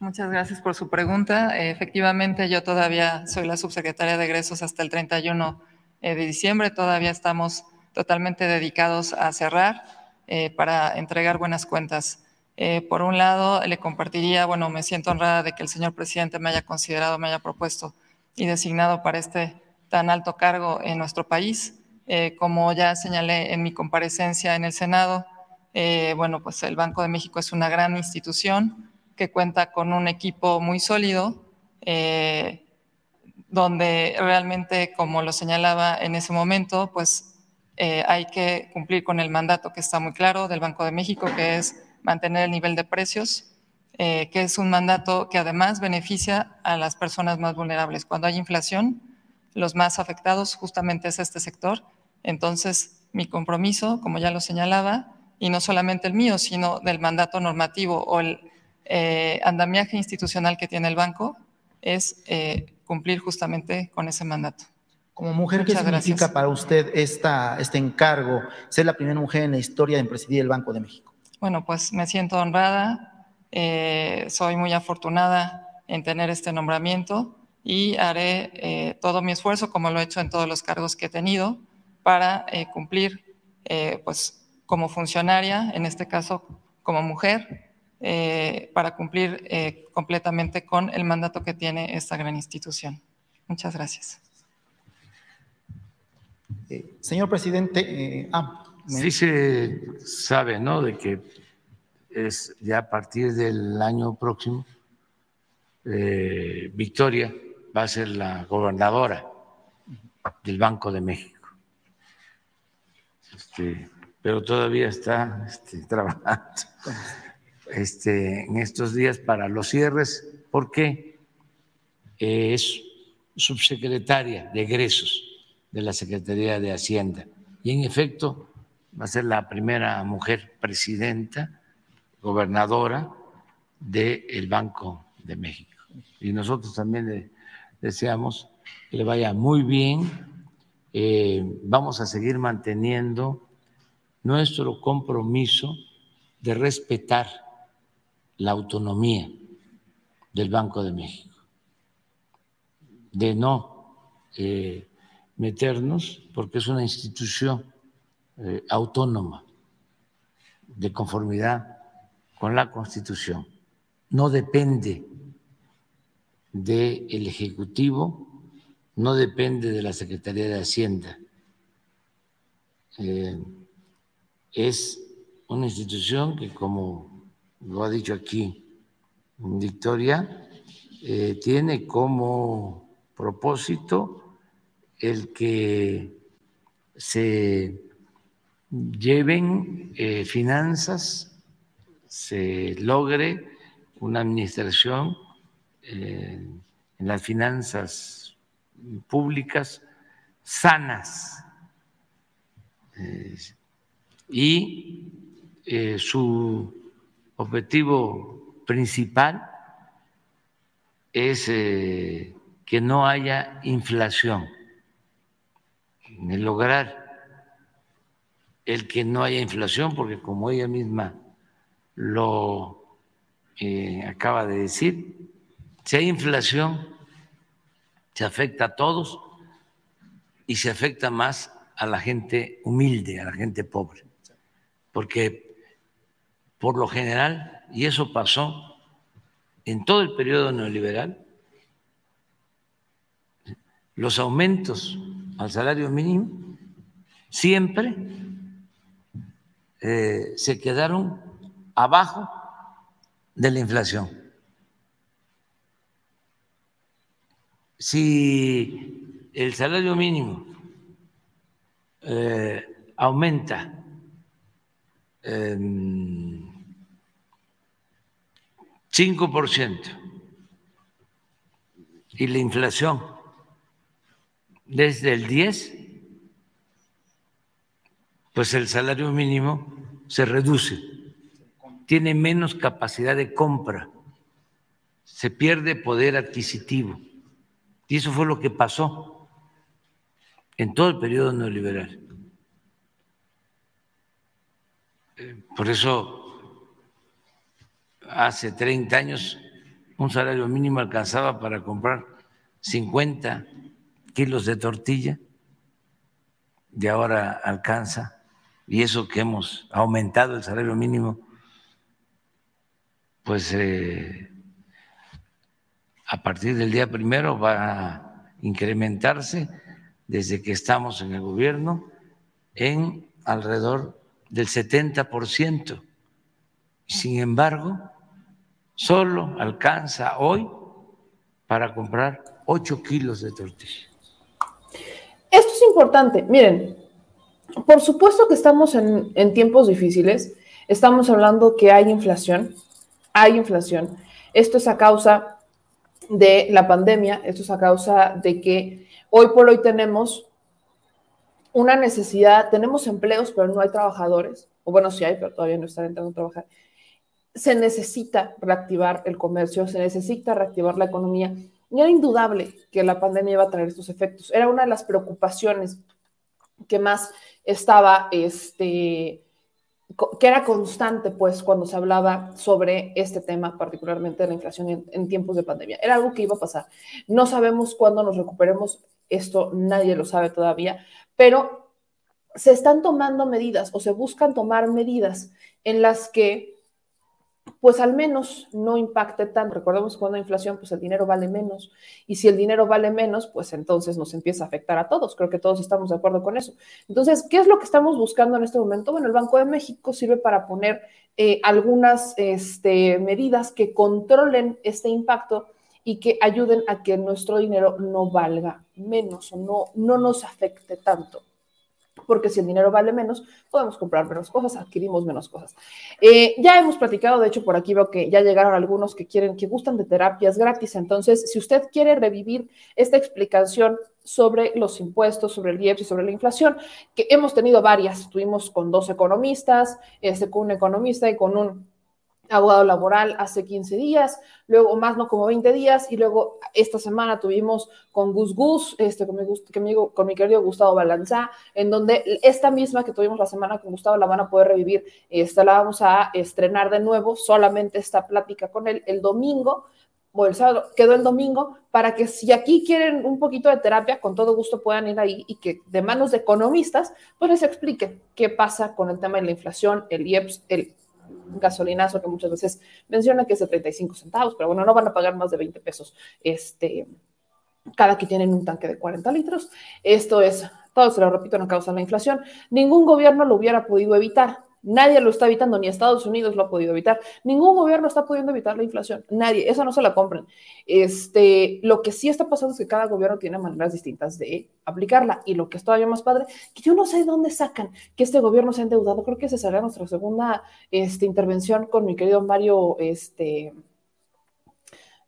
[SPEAKER 3] Muchas gracias por su pregunta. efectivamente, yo todavía soy la subsecretaria de egresos hasta el 31 eh, de diciembre. Todavía estamos totalmente dedicados a cerrar eh, para entregar buenas cuentas. Eh, por un lado, le compartiría, bueno, me siento honrada de que el señor presidente me haya considerado, me haya propuesto y designado para este tan alto cargo en nuestro país. como ya señalé en mi comparecencia en el Senado, bueno, pues el Banco de México es una gran institución que cuenta con un equipo muy sólido, eh, donde realmente, como lo señalaba en ese momento, pues eh, hay que cumplir con el mandato que está muy claro del Banco de México, que es mantener el nivel de precios, eh, que es un mandato que además beneficia a las personas más vulnerables. Cuando hay inflación, los más afectados justamente es este sector Entonces, mi compromiso, como ya lo señalaba, y no solamente el mío, sino del mandato normativo o el eh, andamiaje institucional que tiene el banco, es eh, cumplir justamente con ese mandato.
[SPEAKER 2] Como mujer, ¿qué significa para usted esta, este encargo, ser la primera mujer en la historia en presidir el Banco de México?
[SPEAKER 3] Bueno, pues me siento honrada, eh, soy muy afortunada en tener este nombramiento y haré eh, todo mi esfuerzo, como lo he hecho en todos los cargos que he tenido, para eh, cumplir, pues, como funcionaria, en este caso como mujer, para cumplir completamente con el mandato que tiene esta gran institución. Muchas gracias.
[SPEAKER 2] señor presidente,
[SPEAKER 4] ah, Sí se sabe, ¿no? De que es ya a partir del año próximo, eh, Victoria va a ser la gobernadora del Banco de México. Este, pero todavía está este, <laughs> trabajando este, en estos días para los cierres porque es subsecretaria de egresos de la Secretaría de Hacienda. Y en efecto, va a ser la primera mujer presidenta, gobernadora del Banco de México. Y nosotros también deseamos que le vaya muy bien. Eh, vamos a seguir manteniendo nuestro compromiso de respetar la autonomía del Banco de México, de no eh, meternos, porque es una institución eh, autónoma, de conformidad con la Constitución. No depende del Ejecutivo, no depende de la Secretaría de Hacienda. Eh, es una institución que, como lo ha dicho aquí Victoria, eh, tiene como propósito el que se lleven eh, finanzas, se logre una administración eh, en las finanzas públicas sanas y su objetivo principal es que no haya inflación, en lograr el que no haya inflación, porque como ella misma lo eh, acaba de decir, si hay inflación, se afecta a todos y se afecta más a la gente humilde, a la gente pobre, porque por lo general, y eso pasó en todo el periodo neoliberal, los aumentos al salario mínimo siempre eh, se quedaron abajo de la inflación. Si el salario mínimo eh, aumenta en 5% y la inflación desde el 10, pues el salario mínimo se reduce, tiene menos capacidad de compra, se pierde poder adquisitivo. Y eso fue lo que pasó en todo el periodo neoliberal. Eh, por eso, hace 30 años, un salario mínimo alcanzaba para comprar 50 kilos de tortilla y ahora alcanza y eso que hemos aumentado el salario mínimo, pues eh, a partir del día primero va a incrementarse desde que estamos en el gobierno en alrededor del 70%. Sin embargo, solo alcanza hoy para comprar 8 kilos de tortilla.
[SPEAKER 1] Esto es importante. Miren, por supuesto que estamos en, tiempos difíciles. Estamos hablando que hay inflación, hay inflación. Esto es a causa de la pandemia, esto es a causa de que hoy por hoy tenemos una necesidad, tenemos empleos, pero no hay trabajadores, o bueno, sí hay, pero todavía no están entrando a trabajar. Se necesita reactivar el comercio, se necesita reactivar la economía. Y era indudable que la pandemia iba a traer estos efectos. Era una de las preocupaciones que más estaba, este, que era constante, pues, cuando se hablaba sobre este tema, particularmente de la inflación en, tiempos de pandemia. Era algo que iba a pasar. No sabemos cuándo nos recuperemos, esto nadie lo sabe todavía, pero se están tomando medidas o se buscan tomar medidas en las que pues al menos no impacte tanto. Recordemos que cuando hay inflación, pues el dinero vale menos. Y si el dinero vale menos, pues entonces nos empieza a afectar a todos. Creo que todos estamos de acuerdo con eso. Entonces, ¿qué es lo que estamos buscando en este momento? Bueno, el Banco de México sirve para poner eh, algunas este, medidas que controlen este impacto y que ayuden a que nuestro dinero no valga menos o no, no nos afecte tanto porque si el dinero vale menos, podemos comprar menos cosas, adquirimos menos cosas. Eh, ya hemos platicado, de hecho, por aquí veo que ya llegaron algunos que quieren, que gustan de terapias gratis. Entonces, si usted quiere revivir esta explicación sobre los impuestos, sobre el IEPS y sobre la inflación, que hemos tenido varias, tuvimos con dos economistas, este, con un economista y con un abogado laboral hace 15 días, luego más no como 20 días, y luego esta semana tuvimos con Gus Gus, este, con, mi, con mi querido Gustavo Balanzá, en donde esta misma que tuvimos la semana con Gustavo la van a poder revivir, esta la vamos a estrenar de nuevo, solamente esta plática con él el domingo, o el sábado, quedó el domingo, para que si aquí quieren un poquito de terapia, con todo gusto puedan ir ahí y que de manos de economistas, pues les explique qué pasa con el tema de la inflación, el IEPS, el gasolinazo que muchas veces menciona que es de 35 centavos, pero bueno, no van a pagar más de 20 pesos este, cada que tienen un tanque de 40 litros. Esto es, todo se lo repito, no causa la inflación. Ningún gobierno lo hubiera podido evitar. Nadie lo está evitando, ni Estados Unidos lo ha podido evitar. Ningún gobierno está pudiendo evitar la inflación. Nadie, eso no se la compren. Este, lo que sí está pasando es que cada gobierno tiene maneras distintas de aplicarla. Y lo que es todavía más padre, que yo no sé de dónde sacan que este gobierno se ha endeudado. Creo que esa será nuestra segunda este, intervención con mi querido Mario, este,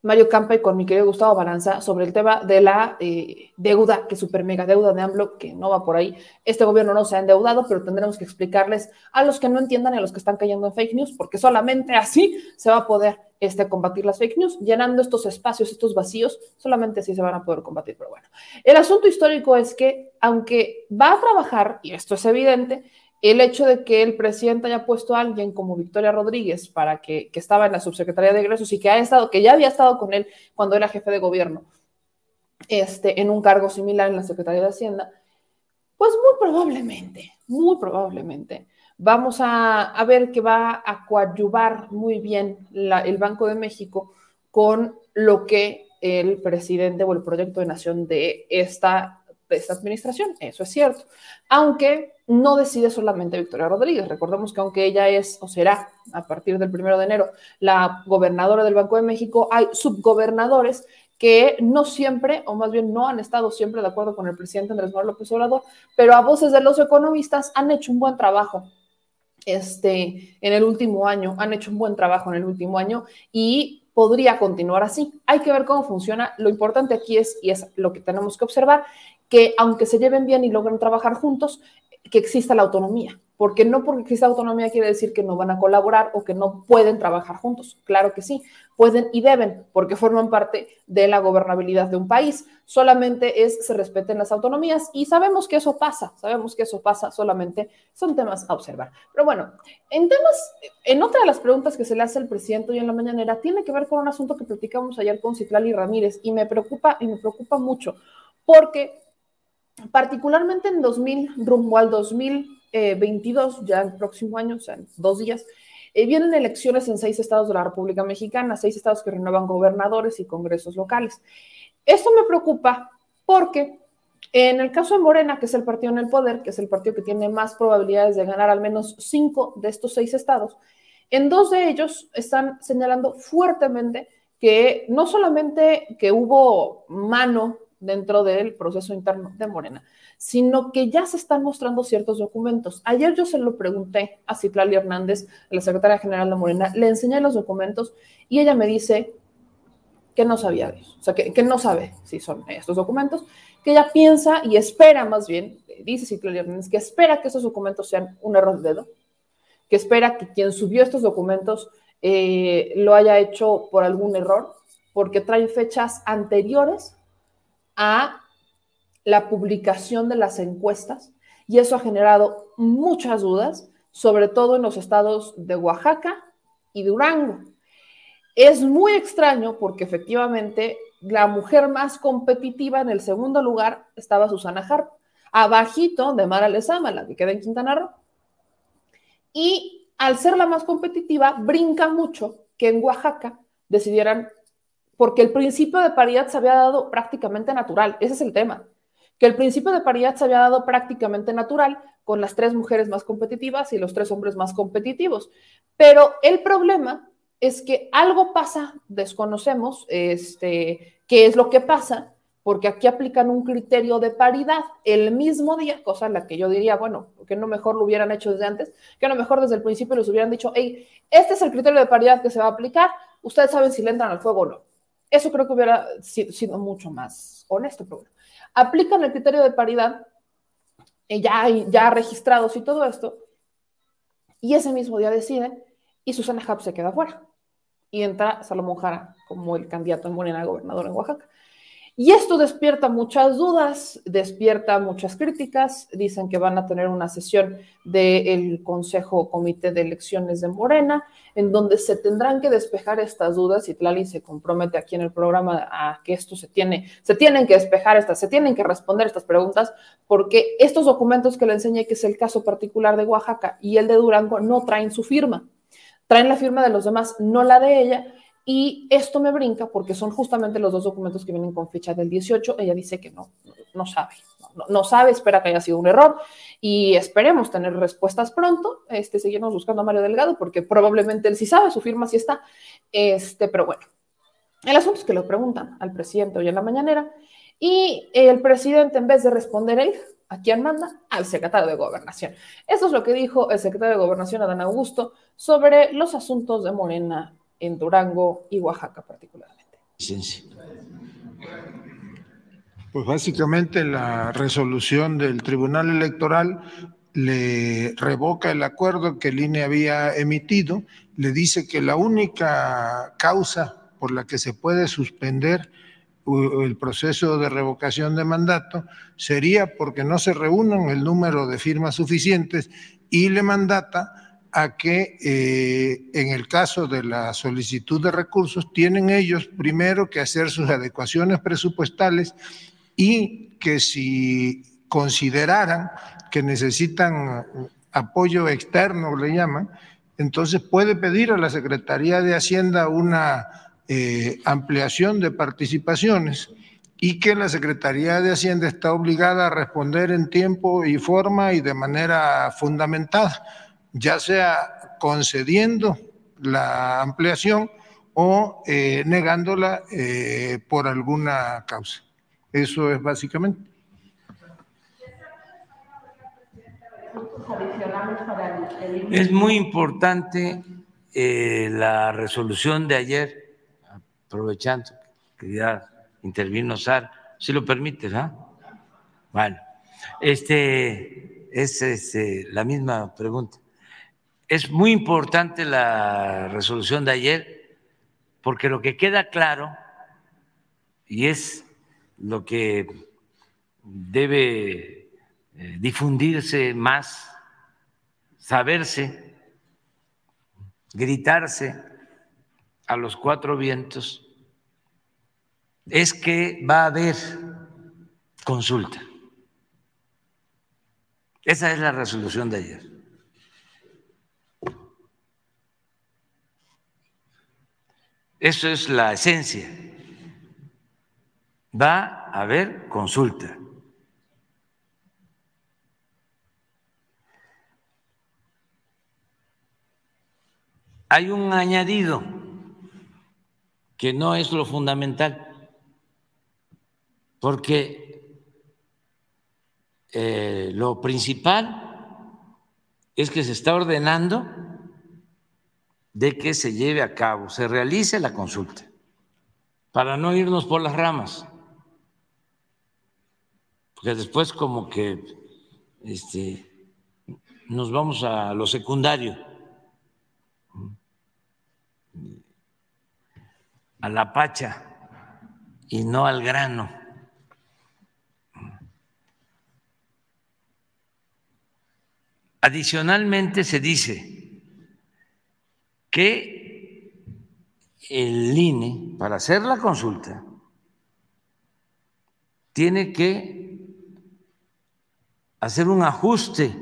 [SPEAKER 1] Mario Campa y con mi querido Gustavo Balanza sobre el tema de la eh, deuda, que super mega deuda de AMLO, que no va por ahí. Este gobierno no se ha endeudado, pero tendremos que explicarles a los que no entiendan y a los que están cayendo en fake news, porque solamente así se va a poder este, combatir las fake news, llenando estos espacios, estos vacíos, solamente así se van a poder combatir. Pero bueno, el asunto histórico es que, aunque va a trabajar, y esto es evidente, el hecho de que el presidente haya puesto a alguien como Victoria Rodríguez para que, que, estaba en la subsecretaría de egresos y que ha estado, que ya había estado con él cuando era jefe de gobierno, este, en un cargo similar en la Secretaría de Hacienda, pues muy probablemente, muy probablemente vamos a, a ver que va a coadyuvar muy bien el Banco de México con lo que el presidente o el proyecto de nación de esta, de esta administración. Eso es cierto. Aunque no decide solamente Victoria Rodríguez. Recordemos que aunque ella es o será a partir del primero de enero la gobernadora del Banco de México, hay subgobernadores que no siempre, o más bien no han estado siempre de acuerdo con el presidente Andrés Manuel López Obrador, pero a voces de los economistas han hecho un buen trabajo este, en el último año, han hecho un buen trabajo en el último año y podría continuar así. Hay que ver cómo funciona. Lo importante aquí es, y es lo que tenemos que observar, que aunque se lleven bien y logren trabajar juntos, que exista la autonomía, porque no porque exista autonomía quiere decir que no van a colaborar o que no pueden trabajar juntos. Claro que sí, pueden y deben, porque forman parte de la gobernabilidad de un país. Solamente es se respeten las autonomías y sabemos que eso pasa, sabemos que eso pasa, solamente son temas a observar. Pero bueno, en temas, en otra de las preguntas que se le hace al presidente hoy en la mañanera, tiene que ver con un asunto que platicamos ayer con Citlali Ramírez y me preocupa y me preocupa mucho, porque particularmente en 2000, rumbo al 2022, ya el próximo año, o sea, en dos días, eh, vienen elecciones en seis estados de la República Mexicana, seis estados que renuevan gobernadores y congresos locales. Esto me preocupa porque en el caso de Morena, que es el partido en el poder, que es el partido que tiene más probabilidades de ganar al menos cinco de estos seis estados, en dos de ellos están señalando fuertemente que no solamente que hubo mano dentro del proceso interno de Morena, sino que ya se están mostrando ciertos documentos. Ayer yo se lo pregunté a Citlali Hernández, la secretaria general de Morena, le enseñé los documentos y ella me dice que no sabía de eso, o sea, que, que no sabe si son estos documentos, que ella piensa y espera más bien dice Citlali Hernández que espera que esos documentos sean un error de dedo, que espera que quien subió estos documentos eh, lo haya hecho por algún error, porque trae fechas anteriores a la publicación de las encuestas y eso ha generado muchas dudas, sobre todo en los estados de Oaxaca y Durango. Es muy extraño porque efectivamente la mujer más competitiva en el segundo lugar estaba Susana Harp, abajito de Mara Lezama, la que queda en Quintana Roo. Y al ser la más competitiva, brinca mucho que en Oaxaca decidieran, porque el principio de paridad se había dado prácticamente natural, ese es el tema, que el principio de paridad se había dado prácticamente natural con las tres mujeres más competitivas y los tres hombres más competitivos. Pero el problema es que algo pasa, desconocemos este, qué es lo que pasa, porque aquí aplican un criterio de paridad el mismo día, cosa en la que yo diría, bueno, que no mejor lo hubieran hecho desde antes, que no mejor desde el principio les hubieran dicho, hey, este es el criterio de paridad que se va a aplicar, ustedes saben si le entran al fuego o no. Eso creo que hubiera sido mucho más honesto, pero bueno. Aplican el criterio de paridad, eh, ya, ya registrados y todo esto, y ese mismo día deciden, y Susana Hub se queda fuera y entra Salomón Jara como el candidato en Morena a gobernador en Oaxaca. Y esto despierta muchas dudas, despierta muchas críticas. Dicen que van a tener una sesión del Consejo Comité de Elecciones de Morena, en donde se tendrán que despejar estas dudas y Tlali se compromete aquí en el programa a que esto se tiene, se tienen que despejar estas, se tienen que responder estas preguntas, porque estos documentos que le enseñé, que es el caso particular de Oaxaca y el de Durango, no traen su firma traen la firma de los demás, no la de ella, y esto me brinca porque son justamente los dos documentos que vienen con fecha del 18. Ella dice que no, no sabe, no, sabe, espera que haya sido un error y esperemos tener respuestas pronto. Este, seguimos buscando a Mario Delgado porque probablemente él sí sabe, su firma sí está. Este, pero bueno, el asunto es que lo preguntan al presidente hoy en la mañanera y el presidente, en vez de responder él, ¿A quién manda? Al secretario de Gobernación. Eso es lo que dijo el secretario de Gobernación, Adán Augusto, sobre los asuntos de Morena en Durango y Oaxaca particularmente.
[SPEAKER 5] Pues básicamente la resolución del Tribunal Electoral le revoca el acuerdo que el INE había emitido, le dice que la única causa por la que se puede suspender el proceso de revocación de mandato sería porque no se reúnan el número de firmas suficientes y le mandata a que eh, en el caso de la solicitud de recursos tienen ellos primero que hacer sus adecuaciones presupuestales y que si consideraran que necesitan apoyo externo, le llaman, entonces puede pedir a la Secretaría de Hacienda una eh, ampliación de participaciones y que la Secretaría de Hacienda está obligada a responder en tiempo y forma y de manera fundamentada, ya sea concediendo la ampliación o eh, negándola eh, por alguna causa. Eso es básicamente.
[SPEAKER 4] Es muy importante la resolución de ayer aprovechando que ya intervino Sara, si lo permite, ¿verdad? Bueno, este es este, la misma pregunta. Es muy importante la resolución de ayer porque lo que queda claro y es lo que debe eh, difundirse más, saberse, gritarse, a los cuatro vientos es que va a haber consulta. Esa es la resolución de ayer. Eso es la esencia. Va a haber consulta. Hay un añadido que no es lo fundamental, porque eh, lo principal es que se está ordenando de que se lleve a cabo, se realice la consulta, para no irnos por las ramas, porque después como que este, nos vamos a lo secundario, a la pacha y no al grano. Adicionalmente se dice que el INE, para hacer la consulta, tiene que hacer un ajuste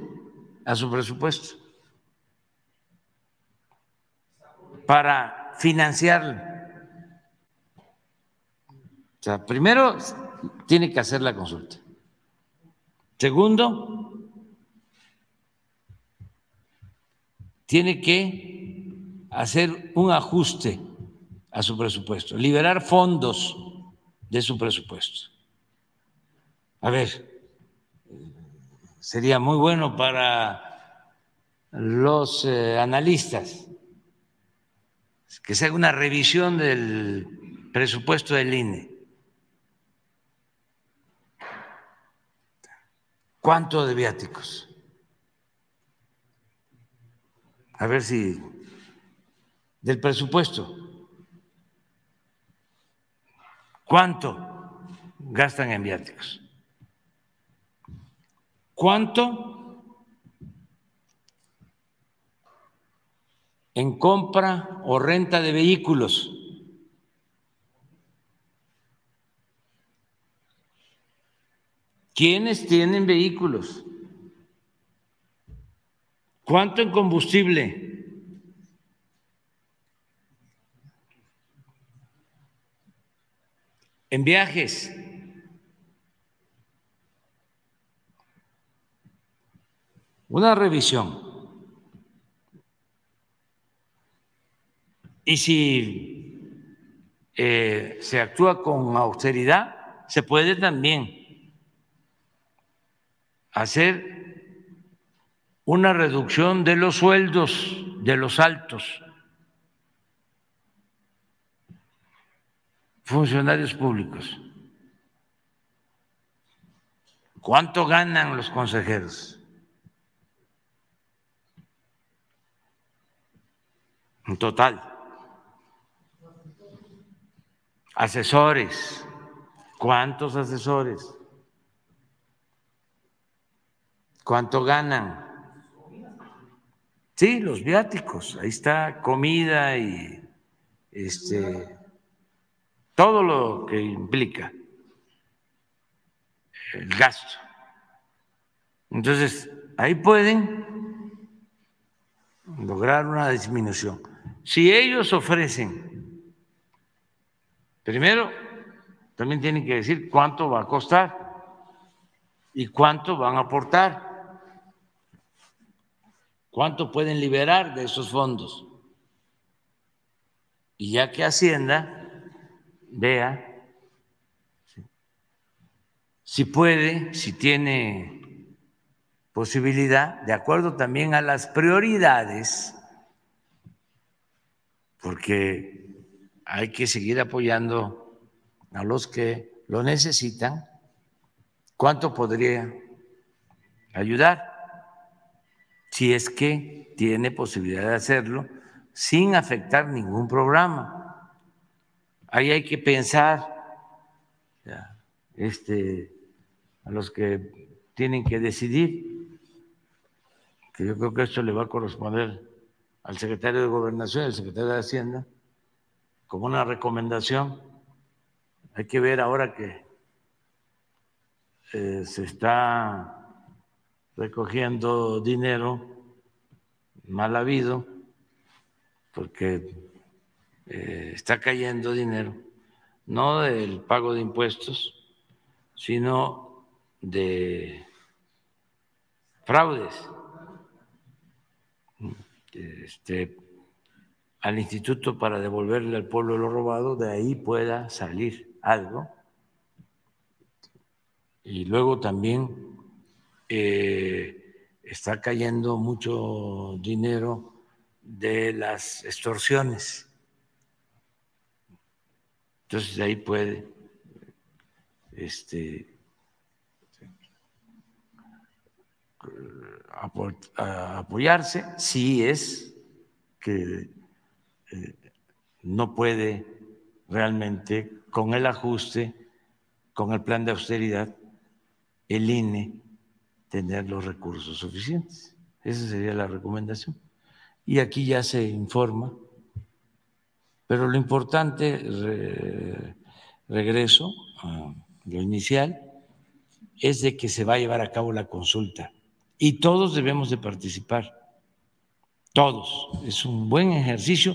[SPEAKER 4] a su presupuesto para financiarlo. O sea, primero tiene que hacer la consulta. Segundo, tiene que hacer un ajuste a su presupuesto, liberar fondos de su presupuesto. A ver, sería muy bueno para los eh, analistas que se haga una revisión del presupuesto del INE. ¿Cuánto de viáticos? a ver si del presupuesto, ¿cuánto gastan en viáticos? ¿Cuánto en compra o renta de vehículos? ¿Quiénes tienen vehículos? ¿Cuánto en combustible? En viajes. Una revisión. Y si eh, se actúa con austeridad, se puede también hacer una reducción de los sueldos de los altos funcionarios públicos. ¿Cuánto ganan los consejeros? En total. Asesores. ¿Cuántos asesores? ¿Cuánto ganan? Sí, los viáticos, ahí está comida y este todo lo que implica el gasto. Entonces, ahí pueden lograr una disminución. Si ellos ofrecen, primero, también tienen que decir cuánto va a costar y cuánto van a aportar. ¿Cuánto pueden liberar de esos fondos? Y ya que Hacienda vea si puede, si tiene posibilidad, de acuerdo también a las prioridades, porque hay que seguir apoyando a los que lo necesitan, ¿cuánto podría ayudar? si es que tiene posibilidad de hacerlo sin afectar ningún programa. Ahí hay que pensar este, a los que tienen que decidir, que yo creo que esto le va a corresponder al secretario de Gobernación al secretario de Hacienda, como una recomendación. Hay que ver ahora que eh, se está recogiendo dinero mal habido, porque eh, está cayendo dinero, no del pago de impuestos, sino de fraudes este, al instituto para devolverle al pueblo lo robado, de ahí pueda salir algo. Y luego también eh, está cayendo mucho dinero de las extorsiones. Entonces ahí puede este, apoyarse si es que eh, no puede realmente con el ajuste, con el plan de austeridad, el INE tener los recursos suficientes. Esa sería la recomendación. Y aquí ya se informa, pero lo importante, regreso a lo inicial, es de que se va a llevar a cabo la consulta y todos debemos de participar, todos. Es un buen ejercicio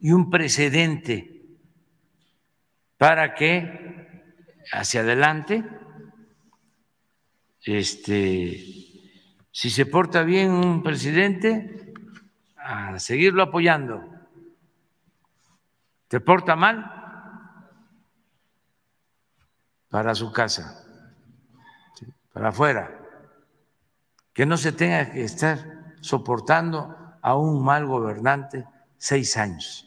[SPEAKER 4] y un precedente para que hacia adelante, este, si se porta bien un presidente, a seguirlo apoyando. ¿Se porta mal? Para su casa para afuera, que no se tenga que estar soportando a un mal gobernante seis años.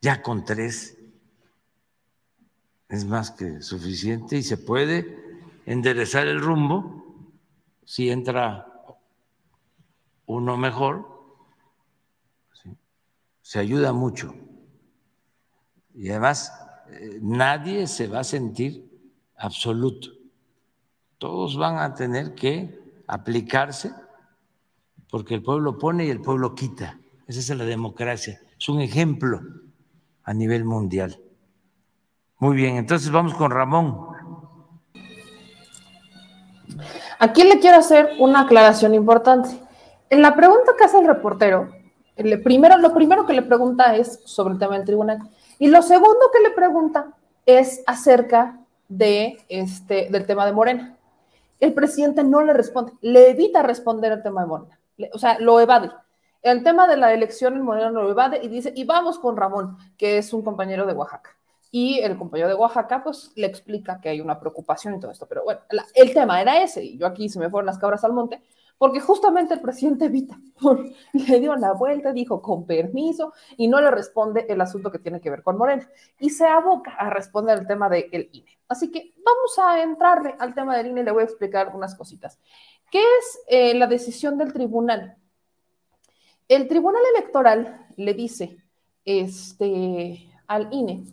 [SPEAKER 4] Ya con tres es más que suficiente y se puede enderezar el rumbo si entra uno mejor, se ayuda mucho. Y además eh, nadie se va a sentir absoluto. Todos van a tener que aplicarse porque el pueblo pone y el pueblo quita. Esa es la democracia. Es un ejemplo a nivel mundial. Muy bien, entonces vamos con Ramón.
[SPEAKER 1] Aquí le quiero hacer una aclaración importante. En la pregunta que hace el reportero, lo primero que le pregunta es sobre el tema del tribunal. Y lo segundo que le pregunta es acerca de este, del tema de Morena. El presidente no le responde, le evita responder al tema de Morena, o sea, lo evade. El tema de la elección en Morena lo evade y dice, y vamos con Ramón, que es un compañero de Oaxaca. Y el compañero de Oaxaca, pues, le explica que hay una preocupación y todo esto. Pero bueno, el tema era ese, y yo aquí se me fueron las cabras al monte, porque justamente el presidente Vita <laughs> le dio la vuelta, dijo con permiso y no le responde el asunto que tiene que ver con Morena y se aboca a responder el tema del INE. Así que vamos a entrarle al tema del INE y le voy a explicar unas cositas. ¿Qué es eh, la decisión del tribunal? El tribunal electoral le dice este, al INE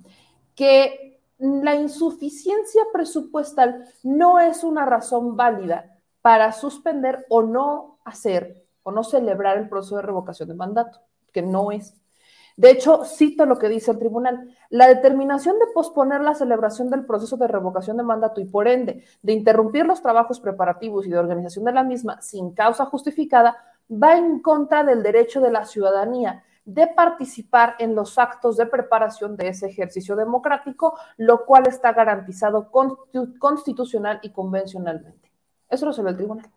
[SPEAKER 1] que la insuficiencia presupuestal no es una razón válida para suspender o no hacer o no celebrar el proceso de revocación de mandato, que no es. De hecho, cito lo que dice el tribunal. La determinación de posponer la celebración del proceso de revocación de mandato y por ende de interrumpir los trabajos preparativos y de organización de la misma sin causa justificada va en contra del derecho de la ciudadanía de participar en los actos de preparación de ese ejercicio democrático, lo cual está garantizado constitucional y convencionalmente. Eso lo sabe el tribunal.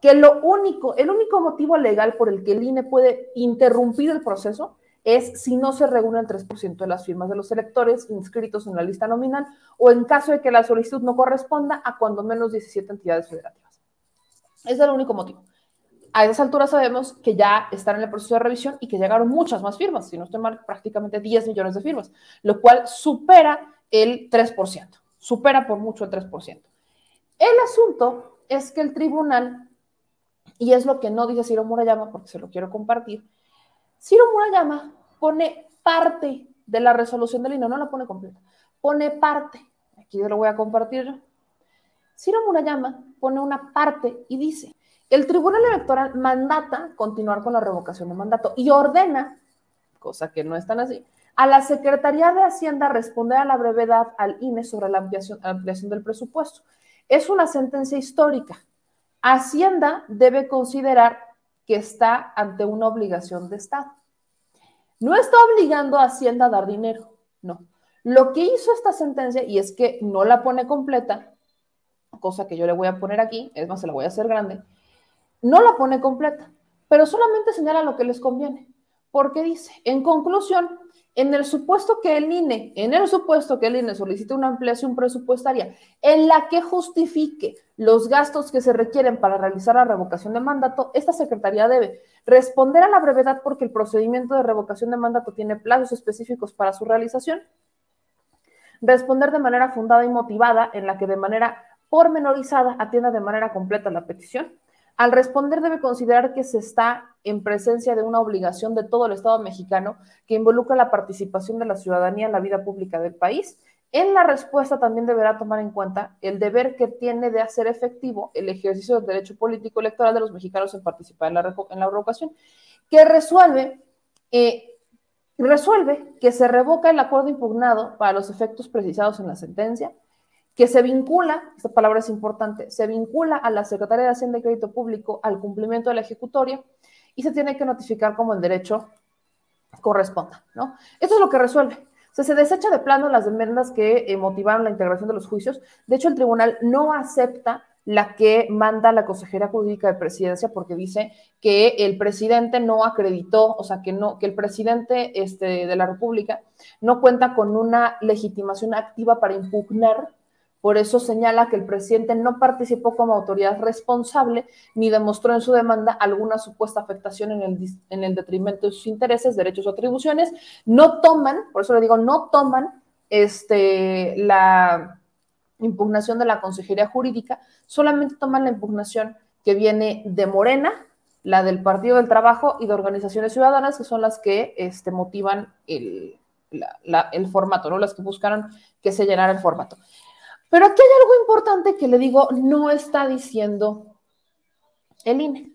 [SPEAKER 1] Que lo único, el único motivo legal por el que el INE puede interrumpir el proceso es si no se reúne el 3% de las firmas de los electores inscritos en la lista nominal o en caso de que la solicitud no corresponda a cuando menos 17 entidades federativas. Ese es el único motivo. A esa altura sabemos que ya están en el proceso de revisión y que llegaron muchas más firmas, si no estoy mal, prácticamente 10 millones de firmas, lo cual supera el 3%, supera por mucho el 3%. El asunto es que el tribunal, y es lo que no dice Ciro Murayama, porque se lo quiero compartir, Ciro Murayama pone parte de la resolución del INE, no la pone completa, pone parte, aquí yo lo voy a compartir. Ciro Murayama pone una parte y dice, el Tribunal Electoral mandata continuar con la revocación de mandato y ordena, cosa que no es tan así, a la Secretaría de Hacienda responder a la brevedad al INE sobre la ampliación, ampliación del presupuesto. Es una sentencia histórica. Hacienda debe considerar que está ante una obligación de Estado. No está obligando a Hacienda a dar dinero, no. Lo que hizo esta sentencia, y es que no la pone completa, cosa que yo le voy a poner aquí, es más, se la voy a hacer grande, no la pone completa, pero solamente señala lo que les conviene, porque dice, en conclusión, en el supuesto que el INE, en el supuesto que el INE solicite una ampliación presupuestaria en la que justifique los gastos que se requieren para realizar la revocación de mandato, esta Secretaría debe responder a la brevedad porque el procedimiento de revocación de mandato tiene plazos específicos para su realización, responder de manera fundada y motivada en la que de manera pormenorizada atienda de manera completa la petición. Al responder debe considerar que se está en presencia de una obligación de todo el Estado mexicano que involucra la participación de la ciudadanía en la vida pública del país. En la respuesta también deberá tomar en cuenta el deber que tiene de hacer efectivo el ejercicio del derecho político electoral de los mexicanos en participar en la, en la revocación, que resuelve eh, resuelve que se revoca el acuerdo impugnado para los efectos precisados en la sentencia, que se vincula, esta palabra es importante, se vincula a la Secretaría de Hacienda y Crédito Público al cumplimiento de la ejecutoria y se tiene que notificar como el derecho corresponda, ¿no? Esto es lo que resuelve. O sea, se desecha de plano las demandas que eh, motivaron la integración de los juicios. De hecho, el tribunal no acepta la que manda la Consejería Jurídica de Presidencia porque dice que el presidente no acreditó, o sea, que no que el presidente este, de la República no cuenta con una legitimación activa para impugnar. Por eso señala que el presidente no participó como autoridad responsable ni demostró en su demanda alguna supuesta afectación en el, en el detrimento de sus intereses, derechos o atribuciones. No toman, por eso le digo, no toman este, la, impugnación de la Consejería Jurídica, solamente toman la impugnación que viene de Morena, la del Partido del Trabajo y de organizaciones ciudadanas, que son las que este, motivan el, el formato, ¿no? las que buscaron que se llenara el formato. Pero aquí hay algo importante que le digo, no está diciendo el INE.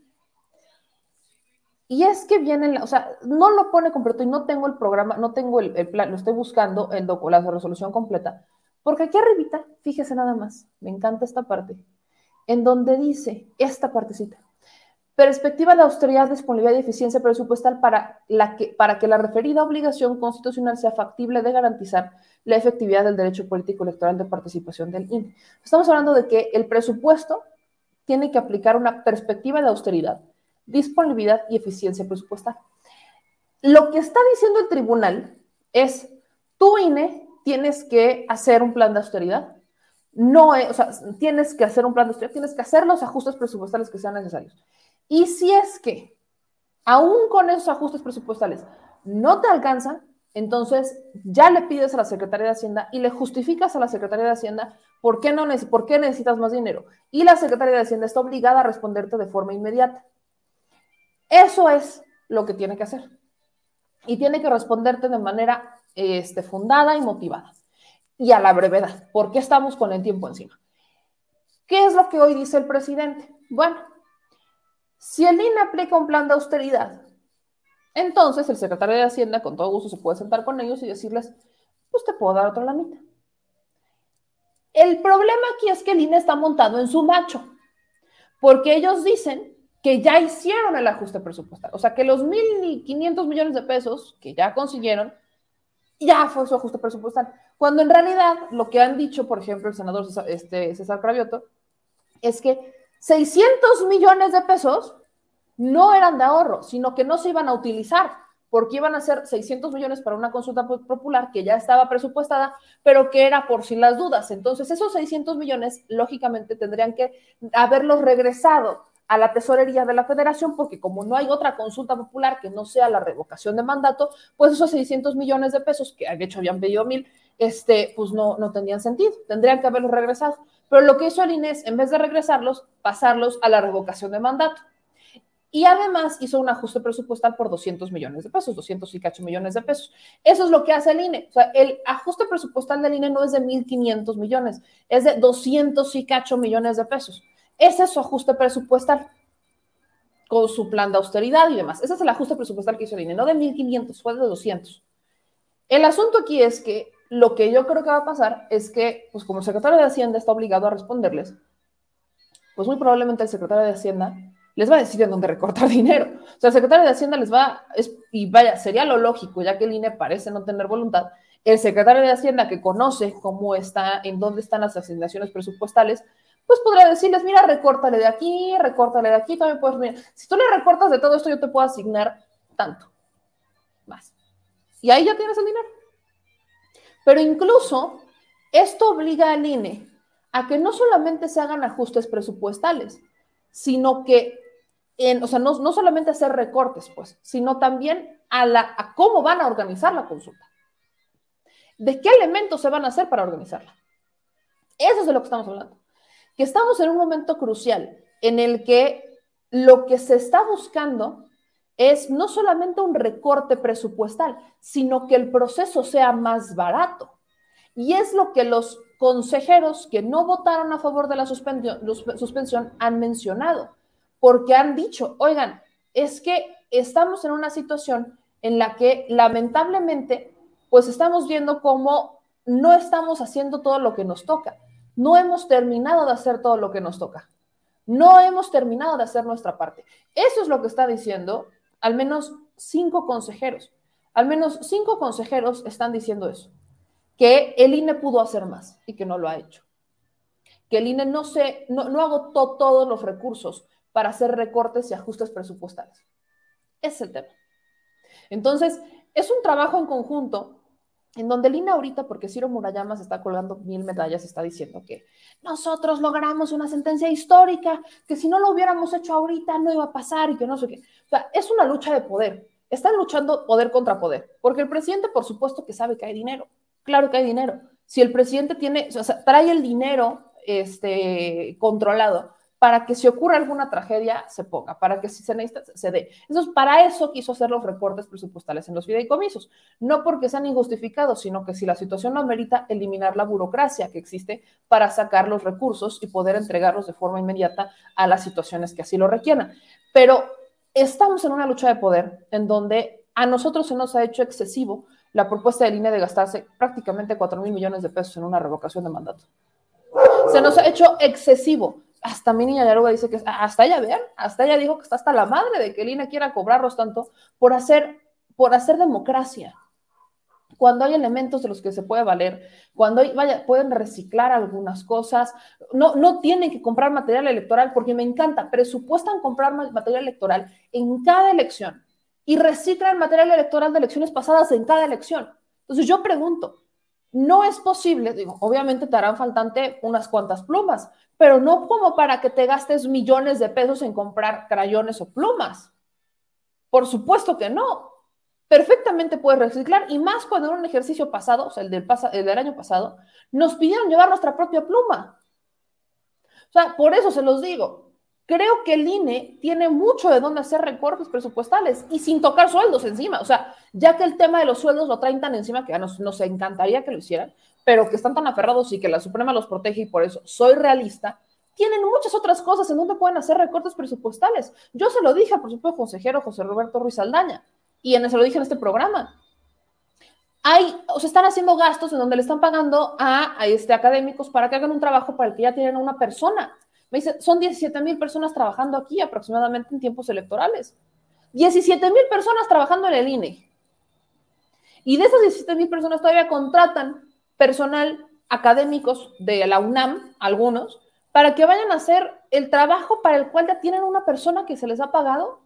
[SPEAKER 1] Y es que viene, o sea, no lo pone completo y no tengo el programa, no tengo el, plan, lo estoy buscando, el la resolución completa, porque aquí arribita, fíjese nada más, me encanta esta parte, en donde dice esta partecita. Perspectiva de austeridad, disponibilidad y eficiencia presupuestal para, la que, para que la referida obligación constitucional sea factible de garantizar la efectividad del derecho político electoral de participación del INE. Estamos hablando de que el presupuesto tiene que aplicar una perspectiva de austeridad, disponibilidad y eficiencia presupuestal. Lo que está diciendo el tribunal es, tu INE tienes que hacer un plan de austeridad. No, o sea, tienes que hacer un plan de austeridad, tienes que hacer los ajustes presupuestales que sean necesarios. Y si es que, aún con esos ajustes presupuestales, no te alcanza, entonces ya le pides a la Secretaría de Hacienda y le justificas a la Secretaría de Hacienda por qué, no por qué necesitas más dinero. Y la Secretaría de Hacienda está obligada a responderte de forma inmediata. Eso es lo que tiene que hacer. Y tiene que responderte de manera este, fundada y motivada. Y a la brevedad, porque estamos con el tiempo encima. ¿Qué es lo que hoy dice el presidente? Bueno, si el INE aplica un plan de austeridad, entonces el secretario de Hacienda con todo gusto se puede sentar con ellos y decirles, pues te puedo dar otra lanita. El problema aquí es que el INE está montado en su macho, porque ellos dicen que ya hicieron el ajuste presupuestal, o sea que los 1.500 millones de pesos que ya consiguieron ya fue su ajuste presupuestal. Cuando en realidad lo que han dicho, por ejemplo, el senador César, este, César Cravioto, es que 600 millones de pesos no eran de ahorro, sino que no se iban a utilizar, porque iban a ser 600 millones para una consulta popular que ya estaba presupuestada, pero que era por si las dudas. Entonces, esos 600 millones, lógicamente, tendrían que haberlos regresado a la tesorería de la federación, porque como no hay otra consulta popular que no sea la revocación de mandato, pues esos 600 millones de pesos, que de hecho habían pedido mil, este, pues no, no tenían sentido, tendrían que haberlos regresado. Pero lo que hizo el INES, en vez de regresarlos, pasarlos a la revocación de mandato. Y además hizo un ajuste presupuestal por 200 millones de pesos, 200 y cacho millones de pesos. Eso es lo que hace el INE. O sea, el ajuste presupuestal del INE no es de 1.500 millones, es de 200 y cacho millones de pesos. Ese es su ajuste presupuestal con su plan de austeridad y demás. Ese es el ajuste presupuestal que hizo el INE, no de 1.500, fue de 200. El asunto aquí es que lo que yo creo que va a pasar es que, pues como el secretario de Hacienda está obligado a responderles, pues muy probablemente el secretario de Hacienda les va a decir en dónde recortar <laughs> dinero. O sea, el secretario de Hacienda les va, es, y vaya, sería lo lógico, ya que el INE parece no tener voluntad, el secretario de Hacienda que conoce cómo está, en dónde están las asignaciones presupuestales, pues podría decirles, mira, recórtale de aquí, recórtale de aquí, también puedes, mira, si tú le recortas de todo esto, yo te puedo asignar tanto, más. Y ahí ya tienes el dinero. Pero incluso esto obliga al INE a que no solamente se hagan ajustes presupuestales, sino que, en, o sea, no, no solamente hacer recortes, pues, sino también a, la, a cómo van a organizar la consulta. ¿De qué elementos se van a hacer para organizarla? Eso es de lo que estamos hablando. Que estamos en un momento crucial en el que lo que se está buscando es no solamente un recorte presupuestal, sino que el proceso sea más barato. Y es lo que los consejeros que no votaron a favor de la suspensión, han mencionado, porque han dicho, oigan, es que estamos en una situación en la que lamentablemente, pues estamos viendo cómo no estamos haciendo todo lo que nos toca. No hemos terminado de hacer todo lo que nos toca. No hemos terminado de hacer nuestra parte. Eso es lo que está diciendo al menos cinco consejeros. Al menos cinco consejeros están diciendo eso, que el INE pudo hacer más y que no lo ha hecho. Que el INE no, se, no, no agotó todos los recursos para hacer recortes y ajustes presupuestales. Es el tema. Entonces, es un trabajo en conjunto en donde el INE ahorita, porque Ciro Murayama se está colgando mil medallas, está diciendo que nosotros logramos una sentencia histórica, que si no lo hubiéramos hecho ahorita no iba a pasar y que no sé qué. O sea, es una lucha de poder. Están luchando poder contra poder, porque el presidente, por supuesto, que sabe que hay dinero. Claro que hay dinero. Si el presidente tiene, o sea, trae el dinero este, controlado, para que si ocurre alguna tragedia se ponga, para que si se necesita se dé. Entonces, para eso quiso hacer los recortes presupuestales en los fideicomisos, no porque sean injustificados, sino que si la situación no amerita, eliminar la burocracia que existe para sacar los recursos y poder entregarlos de forma inmediata a las situaciones que así lo requieran. Pero estamos en una lucha de poder en donde a nosotros se nos ha hecho excesivo la propuesta de línea de gastarse prácticamente 4 mil millones de pesos en una revocación de mandato. Se nos ha hecho excesivo hasta mi niña Yaruga dice que hasta ella, vean, hasta ella dijo que está hasta la madre de que Lina quiera cobrarlos tanto por hacer, por hacer democracia. Cuando hay elementos de los que se puede valer, cuando vaya, pueden reciclar algunas cosas, no, no tienen que comprar material electoral, porque me encanta, presupuestan comprar material electoral en cada elección y reciclan material electoral de elecciones pasadas en cada elección. Entonces yo pregunto, no es posible, digo, obviamente te harán faltante unas cuantas plumas, pero no como para que te gastes millones de pesos en comprar crayones o plumas. Por supuesto que no. Perfectamente puedes reciclar y más cuando en un ejercicio pasado, o sea, el del, el del año pasado, nos pidieron llevar nuestra propia pluma. O sea, por eso se los digo, creo que el INE tiene mucho de dónde hacer recortes presupuestales y sin tocar sueldos encima. O sea, ya que el tema de los sueldos lo traen tan encima que ya nos, nos encantaría que lo hicieran, pero que están tan aferrados y que la Suprema los protege y por eso soy realista, tienen muchas otras cosas en donde pueden hacer recortes presupuestales. Yo se lo dije al propio consejero José Roberto Ruiz Aldaña y en, se lo dije en este programa. Hay, o se están haciendo gastos en donde le están pagando a, a este, académicos para que hagan un trabajo para el que ya tienen a una persona me dice, son 17 mil personas trabajando aquí aproximadamente en tiempos electorales. 17 mil personas trabajando en el INE. Y de esas 17 mil personas todavía contratan personal académicos de la UNAM, algunos, para que vayan a hacer el trabajo para el cual ya tienen una persona que se les ha pagado.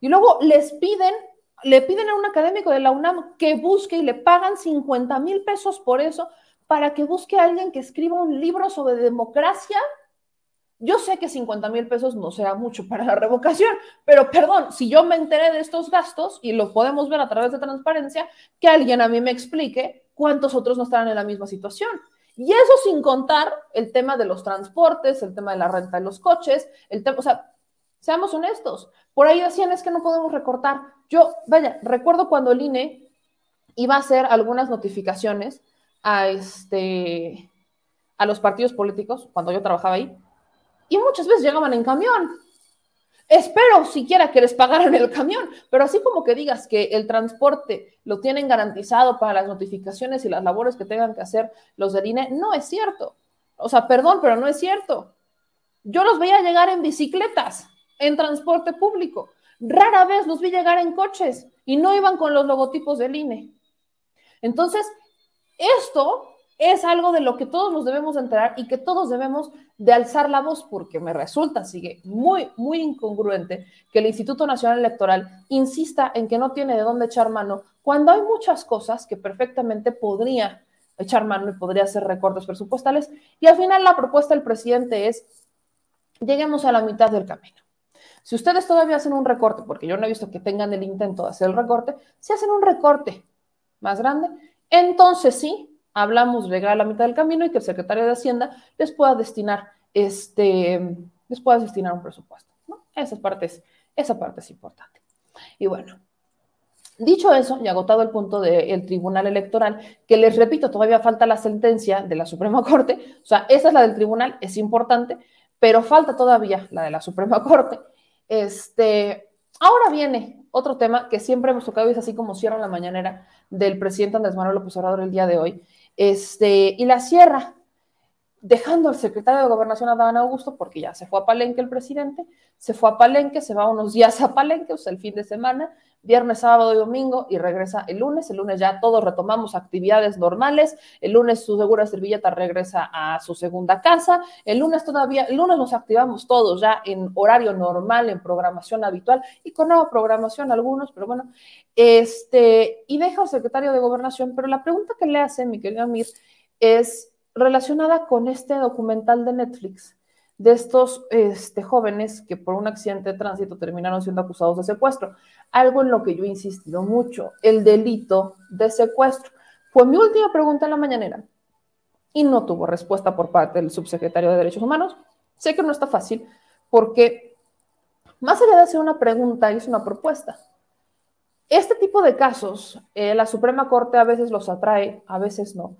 [SPEAKER 1] Y luego les piden, le piden a un académico de la UNAM que busque y le pagan 50 mil pesos por eso, para que busque a alguien que escriba un libro sobre democracia yo sé que 50 mil pesos no será mucho para la revocación, pero perdón, si yo me enteré de estos gastos y lo podemos ver a través de transparencia, que alguien a mí me explique cuántos otros no estarán en la misma situación. Y eso sin contar el tema de los transportes, el tema de la renta de los coches, el tema, o sea, seamos honestos, por ahí decían es que no podemos recortar. Yo, vaya, recuerdo cuando el INE iba a hacer algunas notificaciones a, este, a los partidos políticos, cuando yo trabajaba ahí, y muchas veces llegaban en camión. Espero siquiera que les pagaran el camión, pero así como que digas que el transporte lo tienen garantizado para las notificaciones y las labores que tengan que hacer los del INE, no es cierto. O sea, perdón, pero no es cierto. Yo los veía llegar en bicicletas, en transporte público. Rara vez los vi llegar en coches y no iban con los logotipos del INE. Entonces, esto es algo de lo que todos nos debemos enterar y que todos debemos de alzar la voz porque me resulta, sigue muy, muy incongruente que el Instituto Nacional Electoral insista en que no tiene de dónde echar mano cuando hay muchas cosas que perfectamente podría echar mano y podría hacer recortes presupuestales y al final la propuesta del presidente es lleguemos a la mitad del camino. Si ustedes todavía hacen un recorte, porque yo no he visto que tengan el intento de hacer el recorte, si hacen un recorte más grande, entonces sí, hablamos llegar a la mitad del camino y que el secretario de Hacienda les pueda destinar este, les puedas destinar un presupuesto. ¿no? Esa, parte es, esa parte es importante. Y bueno, Dicho eso, y agotado el punto del Tribunal Electoral, que les repito, todavía falta la sentencia de la Suprema Corte, o sea, esa es la del Tribunal, es importante, pero falta todavía la de la Suprema Corte. Este, ahora viene otro tema que siempre hemos tocado y es así como cierra la mañanera del presidente Andrés Manuel López Obrador el día de hoy, este, y la cierra dejando al secretario de Gobernación Adán Augusto, porque ya se fue a Palenque el presidente, se fue a Palenque, se va unos días a Palenque, o sea, el fin de semana, viernes, sábado y domingo, y regresa el lunes. El lunes ya todos retomamos actividades normales. El lunes su segura servilleta regresa a su segunda casa. El lunes todavía, el lunes nos activamos todos ya en horario normal, en programación habitual y con nueva programación algunos, pero bueno, este, y deja al secretario de Gobernación. Pero la pregunta que le hace mi querido Amir es relacionada con este documental de Netflix de estos este, jóvenes que por un accidente de tránsito terminaron siendo acusados de secuestro. Algo en lo que yo he insistido mucho, el delito de secuestro. Fue mi última pregunta en la mañanera y no tuvo respuesta por parte del subsecretario de Derechos Humanos. Sé que no está fácil porque más allá de hacer una pregunta, es una propuesta. Este tipo de casos, eh, la Suprema Corte a veces los atrae, a veces no,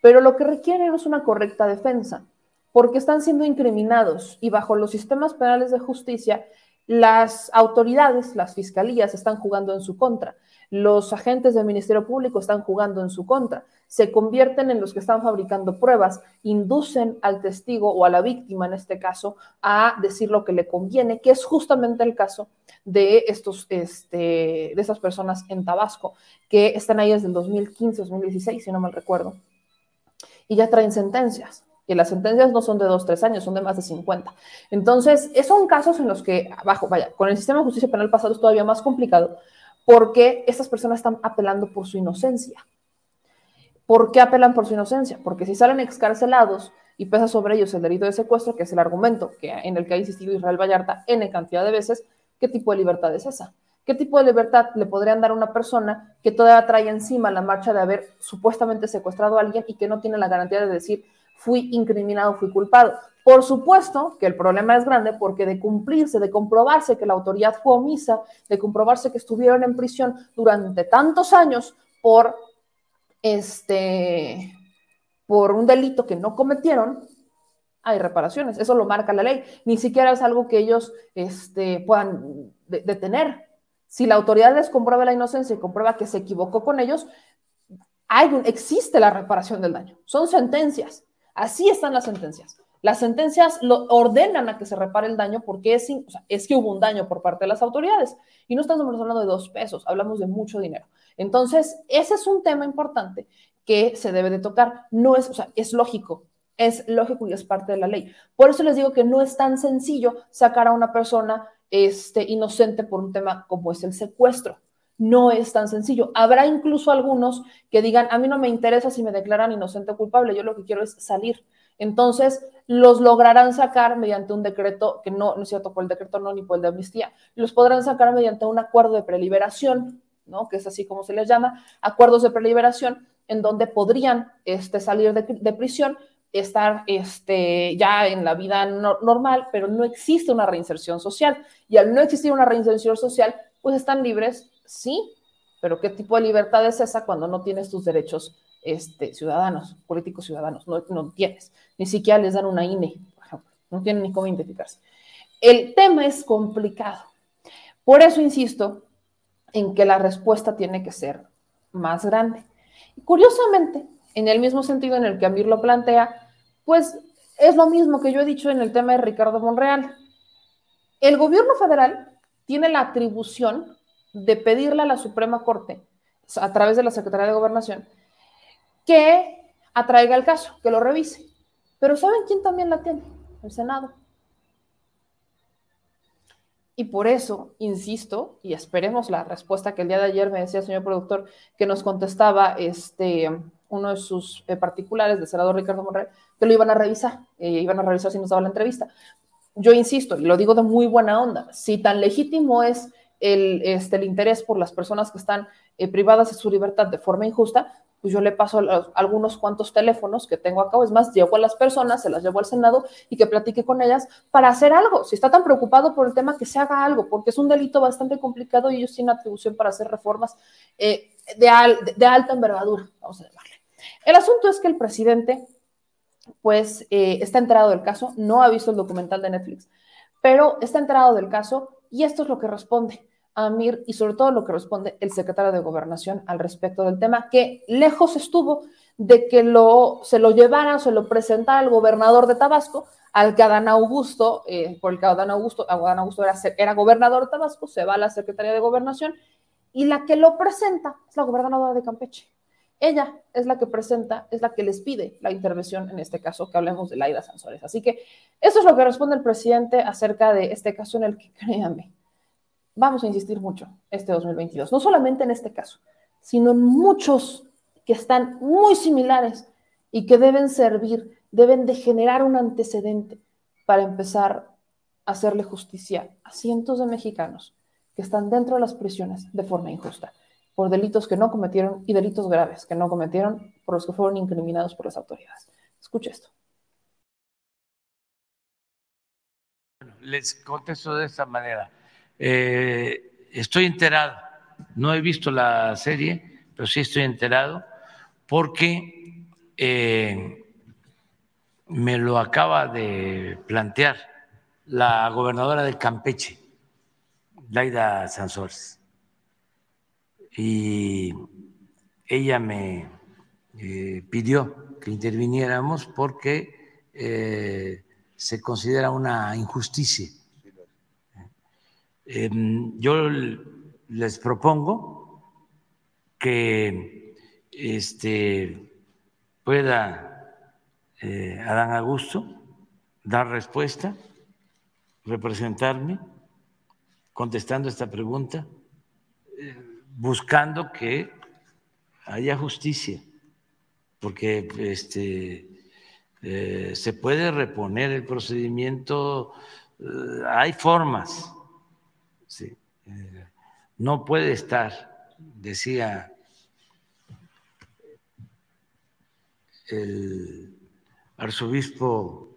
[SPEAKER 1] pero lo que requieren es una correcta defensa porque están siendo incriminados y bajo los sistemas penales de justicia, las autoridades, las fiscalías están jugando en su contra, los agentes del Ministerio Público están jugando en su contra, se convierten en los que están fabricando pruebas, inducen al testigo o a la víctima en este caso a decir lo que le conviene, que es justamente el caso de estos, este, de esas personas en Tabasco que están ahí desde el 2015, 2016, si no mal recuerdo, y ya traen sentencias que las sentencias no son de dos, tres años, son de más de 50. Entonces, son casos en los que, abajo, vaya, con el sistema de justicia penal pasado es todavía más complicado porque estas personas están apelando por su inocencia. ¿Por qué apelan por su inocencia? Porque si salen excarcelados y pesa sobre ellos el delito de secuestro, que es el argumento que, en el que ha insistido Israel Vallarta N cantidad de veces, ¿qué tipo de libertad es esa? ¿Qué tipo de libertad le podrían dar a una persona que todavía trae encima la marcha de haber supuestamente secuestrado a alguien y que no tiene la garantía de decir, fui incriminado, fui culpado. Por supuesto que el problema es grande porque de cumplirse, de comprobarse que la autoridad fue omisa, de comprobarse que estuvieron en prisión durante tantos años por este por un delito que no cometieron, hay reparaciones. Eso lo marca la ley. Ni siquiera es algo que ellos este, puedan detener. Si la autoridad les comprueba la inocencia y comprueba que se equivocó con ellos, hay existe la reparación del daño. Son sentencias. Así están las sentencias. Las sentencias lo ordenan a que se repare el daño porque es, es que hubo un daño por parte de las autoridades. Y no estamos hablando de dos pesos, hablamos de mucho dinero. Entonces, ese es un tema importante que se debe de tocar. No es, o sea, es lógico, es lógico y es parte de la ley. Por eso les digo que no es tan sencillo sacar a una persona este, inocente por un tema como es el secuestro no es tan sencillo. Habrá incluso algunos que digan, a mí no me interesa si me declaran inocente o culpable, yo lo que quiero es salir. Entonces, los lograrán sacar mediante un decreto, que no, no es cierto por el decreto no ni por el de amnistía, los podrán sacar mediante un acuerdo de preliberación, ¿no? que es así como se les llama, acuerdos de preliberación, en donde podrían este, salir de, prisión, estar este, ya en la vida normal, pero no existe una reinserción social. Y al no existir una reinserción social, pues están libres sí, pero ¿qué tipo de libertad es esa cuando no tienes tus derechos este, ciudadanos, políticos ciudadanos? No, no tienes. Ni siquiera les dan una INE, por ejemplo. No tienen ni cómo identificarse. El tema es complicado. Por eso insisto en que la respuesta tiene que ser más grande. Curiosamente, en el mismo sentido en el que Amir lo plantea, pues es lo mismo que yo he dicho en el tema de Ricardo Monreal. El gobierno federal tiene la atribución de pedirle a la Suprema Corte, a través de la Secretaría de Gobernación, que atraiga el caso, que lo revise. Pero ¿saben quién también la tiene? El Senado. Y por eso, insisto, y esperemos la respuesta que el día de ayer me decía el señor productor, que nos contestaba este, uno de sus eh, particulares, del senador Ricardo Monreal, que lo iban a revisar, eh, iban a revisar si nos daba la entrevista. Yo insisto, y lo digo de muy buena onda, si tan legítimo es el, este, el interés por las personas que están eh, privadas de su libertad de forma injusta, pues yo le paso algunos cuantos teléfonos que tengo acá, es más, llevo a las personas, se las llevo al Senado y que platique con ellas para hacer algo. Si está tan preocupado por el tema, que se haga algo, porque es un delito bastante complicado y ellos tienen atribución para hacer reformas eh, de, de, alta envergadura, vamos a llamarle. El asunto es que el presidente, pues, eh, está enterado del caso, no ha visto el documental de Netflix, pero está enterado del caso y esto es lo que responde. Amir y sobre todo lo que responde el secretario de Gobernación al respecto del tema, que lejos estuvo de que lo, se lo llevara, se lo presentara el gobernador de Tabasco, al que Adán Augusto, eh, por el que Adán Augusto, Adán Augusto era, era gobernador de Tabasco, se va a la Secretaría de Gobernación y la que lo presenta es la gobernadora de Campeche. Ella es la que presenta, es la que les pide la intervención, en este caso, que hablemos de Laida Sansores. Así que eso es lo que responde el presidente acerca de este caso en el que, <laughs> créanme, vamos a insistir mucho este 2022, no solamente en este caso, sino en muchos que están muy similares y que deben servir, deben de generar un antecedente para empezar a hacerle justicia a cientos de mexicanos que están dentro de las prisiones de forma injusta, por delitos que no cometieron y delitos graves que no cometieron, por los que fueron incriminados por las autoridades. Escuche esto.
[SPEAKER 4] Les contesto de esta manera. Eh, estoy enterado, no he visto la serie, pero sí estoy enterado porque eh, me lo acaba de plantear la gobernadora de Campeche, Laida Sansores. Y ella me eh, pidió que interviniéramos porque se considera una injusticia Em, yo les propongo que este, pueda eh, Adán Augusto dar respuesta, representarme, contestando esta pregunta, eh, buscando que haya justicia, porque este, eh, se puede reponer el procedimiento, hay formas Sí. Eh, no puede estar, decía el arzobispo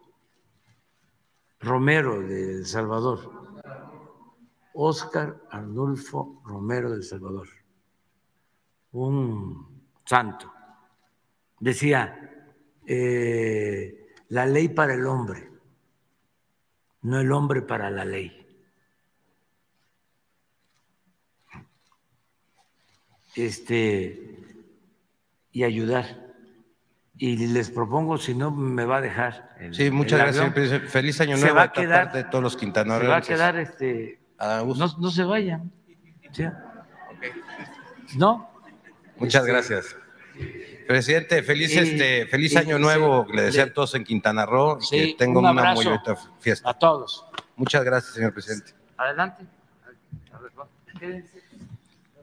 [SPEAKER 4] Romero de El Salvador, Óscar Arnulfo Romero de El Salvador, un santo, decía, eh, la ley para el hombre, no el hombre para la ley. Este, y ayudar. Y les propongo, si no me va a dejar.
[SPEAKER 6] sí, muchas gracias. Feliz año nuevo
[SPEAKER 4] se va a quedar,
[SPEAKER 6] de todos los quintaneros.
[SPEAKER 4] Se va a quedar, este, no, no, se vayan. ¿No?
[SPEAKER 6] Muchas este, gracias. Presidente, feliz, este, feliz año nuevo. Le deseo a todos en Quintana Roo que tengan una muy bonita fiesta.
[SPEAKER 4] A todos.
[SPEAKER 6] Muchas gracias, señor presidente.
[SPEAKER 4] Adelante.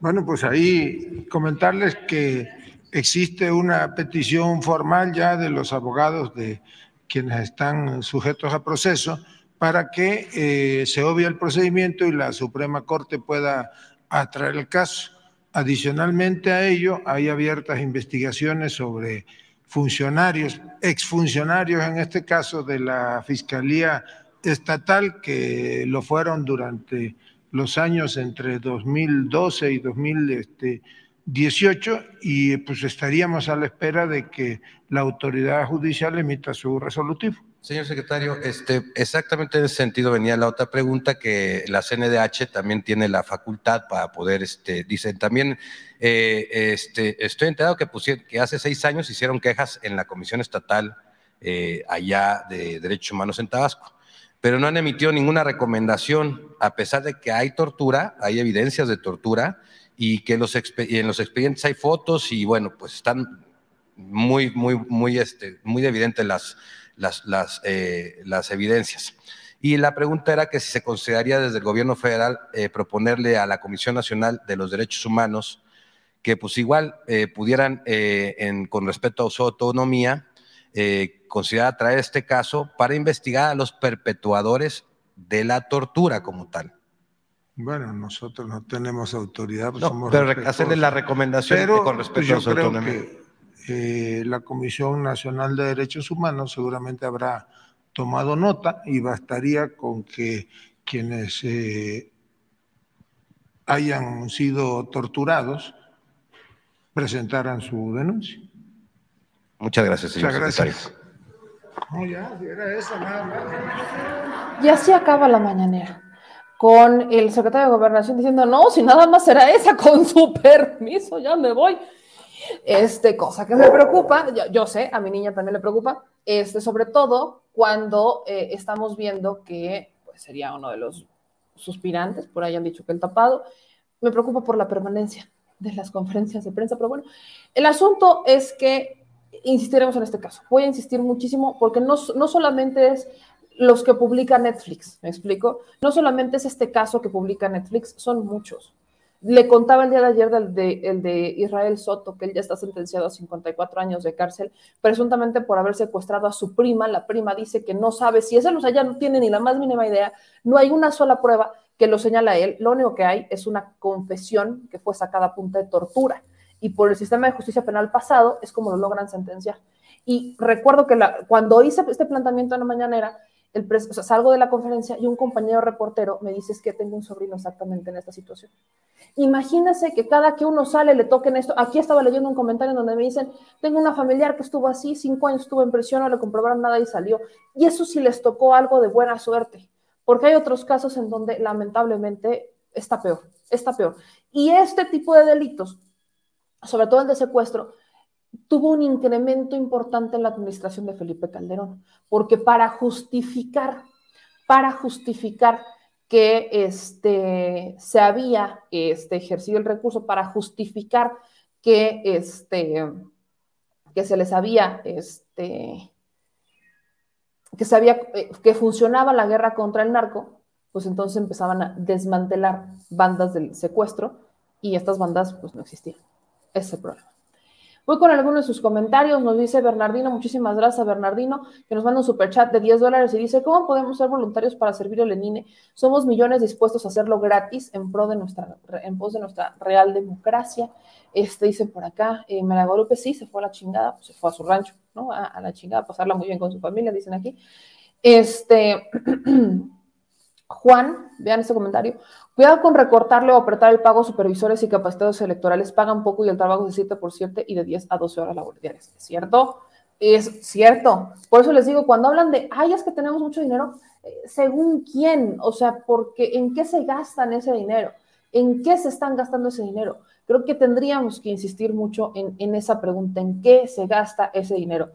[SPEAKER 5] Bueno, pues ahí comentarles que existe una petición formal ya de los abogados de quienes están sujetos a proceso para que eh, se obvie el procedimiento y la Suprema Corte pueda atraer el caso. Adicionalmente a ello, hay abiertas investigaciones sobre funcionarios, exfuncionarios en este caso de la Fiscalía Estatal, que lo fueron durante los años entre 2012 y 2018 y pues estaríamos a la espera de que la autoridad judicial emita su resolutivo.
[SPEAKER 6] Señor secretario, este, exactamente en ese sentido venía la otra pregunta, que la CNDH también tiene la facultad para poder, este, dicen también, eh, este, estoy enterado que, que hace seis años hicieron quejas en la Comisión Estatal eh, allá de Derechos Humanos en Tabasco pero no han emitido ninguna recomendación, a pesar de que hay tortura, hay evidencias de tortura y que en los expedientes hay fotos y bueno, pues están muy, muy, muy, este, muy evidentes las, las, las, eh, las evidencias. Y la pregunta era que si se consideraría desde el gobierno federal eh, proponerle a la Comisión Nacional de los Derechos Humanos que pues igual eh, pudieran, con respecto a su autonomía, eh, considerar traer este caso para investigar a los perpetuadores de la tortura como tal.
[SPEAKER 5] Bueno, nosotros no tenemos autoridad.
[SPEAKER 6] Pues pero hacerle la recomendación con respecto a su autonomía.
[SPEAKER 5] eh, la Comisión Nacional de Derechos Humanos seguramente habrá tomado nota y bastaría con que quienes eh, hayan sido torturados presentaran su denuncia.
[SPEAKER 6] Muchas gracias, señor
[SPEAKER 5] Muchas
[SPEAKER 6] secretario.
[SPEAKER 5] gracias. No, ya, si era eso, nada más.
[SPEAKER 1] Y así acaba la mañanera, con el secretario de Gobernación diciendo, no, si nada más era esa, <laughs> con su permiso, ya me voy. Este, cosa que me preocupa, yo, yo sé, a mi niña también le preocupa, este, sobre todo cuando eh, estamos viendo que pues, sería uno de los suspirantes, por ahí han dicho que el tapado, me preocupa por la permanencia de las conferencias de prensa, pero bueno, el asunto es que insistiremos en este caso. Voy a insistir muchísimo porque no, no solamente es los que publica Netflix, ¿me explico? No solamente es este caso que publica Netflix, son muchos. Le contaba el día de ayer del de, el de Israel Soto, que él ya está sentenciado a 54 años de cárcel, presuntamente por haber secuestrado a su prima. La prima dice que no sabe si es él, o sea, ya no tiene ni la más mínima idea. No hay una sola prueba que lo señala a él. Lo único que hay es una confesión que fue sacada a punta de tortura. Y por el sistema de justicia penal pasado es como lo logran sentenciar. Y recuerdo que cuando hice este planteamiento en la mañanera, el pres, salgo de la conferencia y un compañero reportero me dice es que tengo un sobrino exactamente en esta situación. Imagínense que cada que uno sale le toquen esto. Aquí estaba leyendo un comentario en donde me dicen, tengo una familiar que estuvo así, cinco años estuvo en prisión, no le comprobaron nada y salió. Y eso sí les tocó algo de buena suerte, porque hay otros casos en donde lamentablemente está peor, está peor. Y este tipo de delitos, sobre todo el de secuestro, tuvo un incremento importante en la administración de Felipe Calderón, porque para justificar, para justificar que este, se había este, ejercido el recurso, para justificar que, este, se les había, este, que, había, que funcionaba la guerra contra el narco, pues entonces empezaban a desmantelar bandas del secuestro y estas bandas pues no existían. Ese problema. Voy con algunos de sus comentarios. Nos dice Bernardino, muchísimas gracias, Bernardino, que nos manda un superchat de 10 dólares y dice: ¿Cómo podemos ser voluntarios para servir al Lenine? Somos millones dispuestos a hacerlo gratis en pro de nuestra, en pos de nuestra real democracia. Este dice por acá, eh, Maragarupe sí se fue a la chingada, pues se fue a su rancho, ¿no? A, a la chingada, pasarla muy bien con su familia, dicen aquí. Este. <clears throat> Juan, vean este comentario. Cuidado con recortarle o apretar el pago. Supervisores y capacitados electorales pagan poco y el trabajo es de 7 por 7 y de 10 a 12 horas laborales. ¿Es cierto? Es cierto. Por eso les digo, cuando hablan de, ay, es que tenemos mucho dinero, eh, según quién, o sea, porque en qué se gastan ese dinero, en qué se están gastando ese dinero. Creo que tendríamos que insistir mucho en, en esa pregunta, en qué se gasta ese dinero.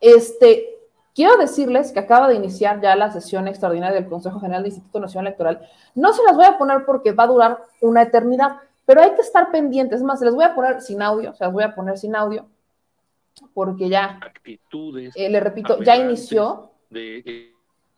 [SPEAKER 1] Este, Quiero decirles que acaba de iniciar ya la sesión extraordinaria del Consejo General del Instituto Nacional Electoral. No se las voy a poner porque va a durar una eternidad, pero hay que estar pendientes. Es más, se les voy a poner sin audio, se las voy a poner sin audio, porque ya,
[SPEAKER 7] actitudes,
[SPEAKER 1] eh, le repito, ya inició, de...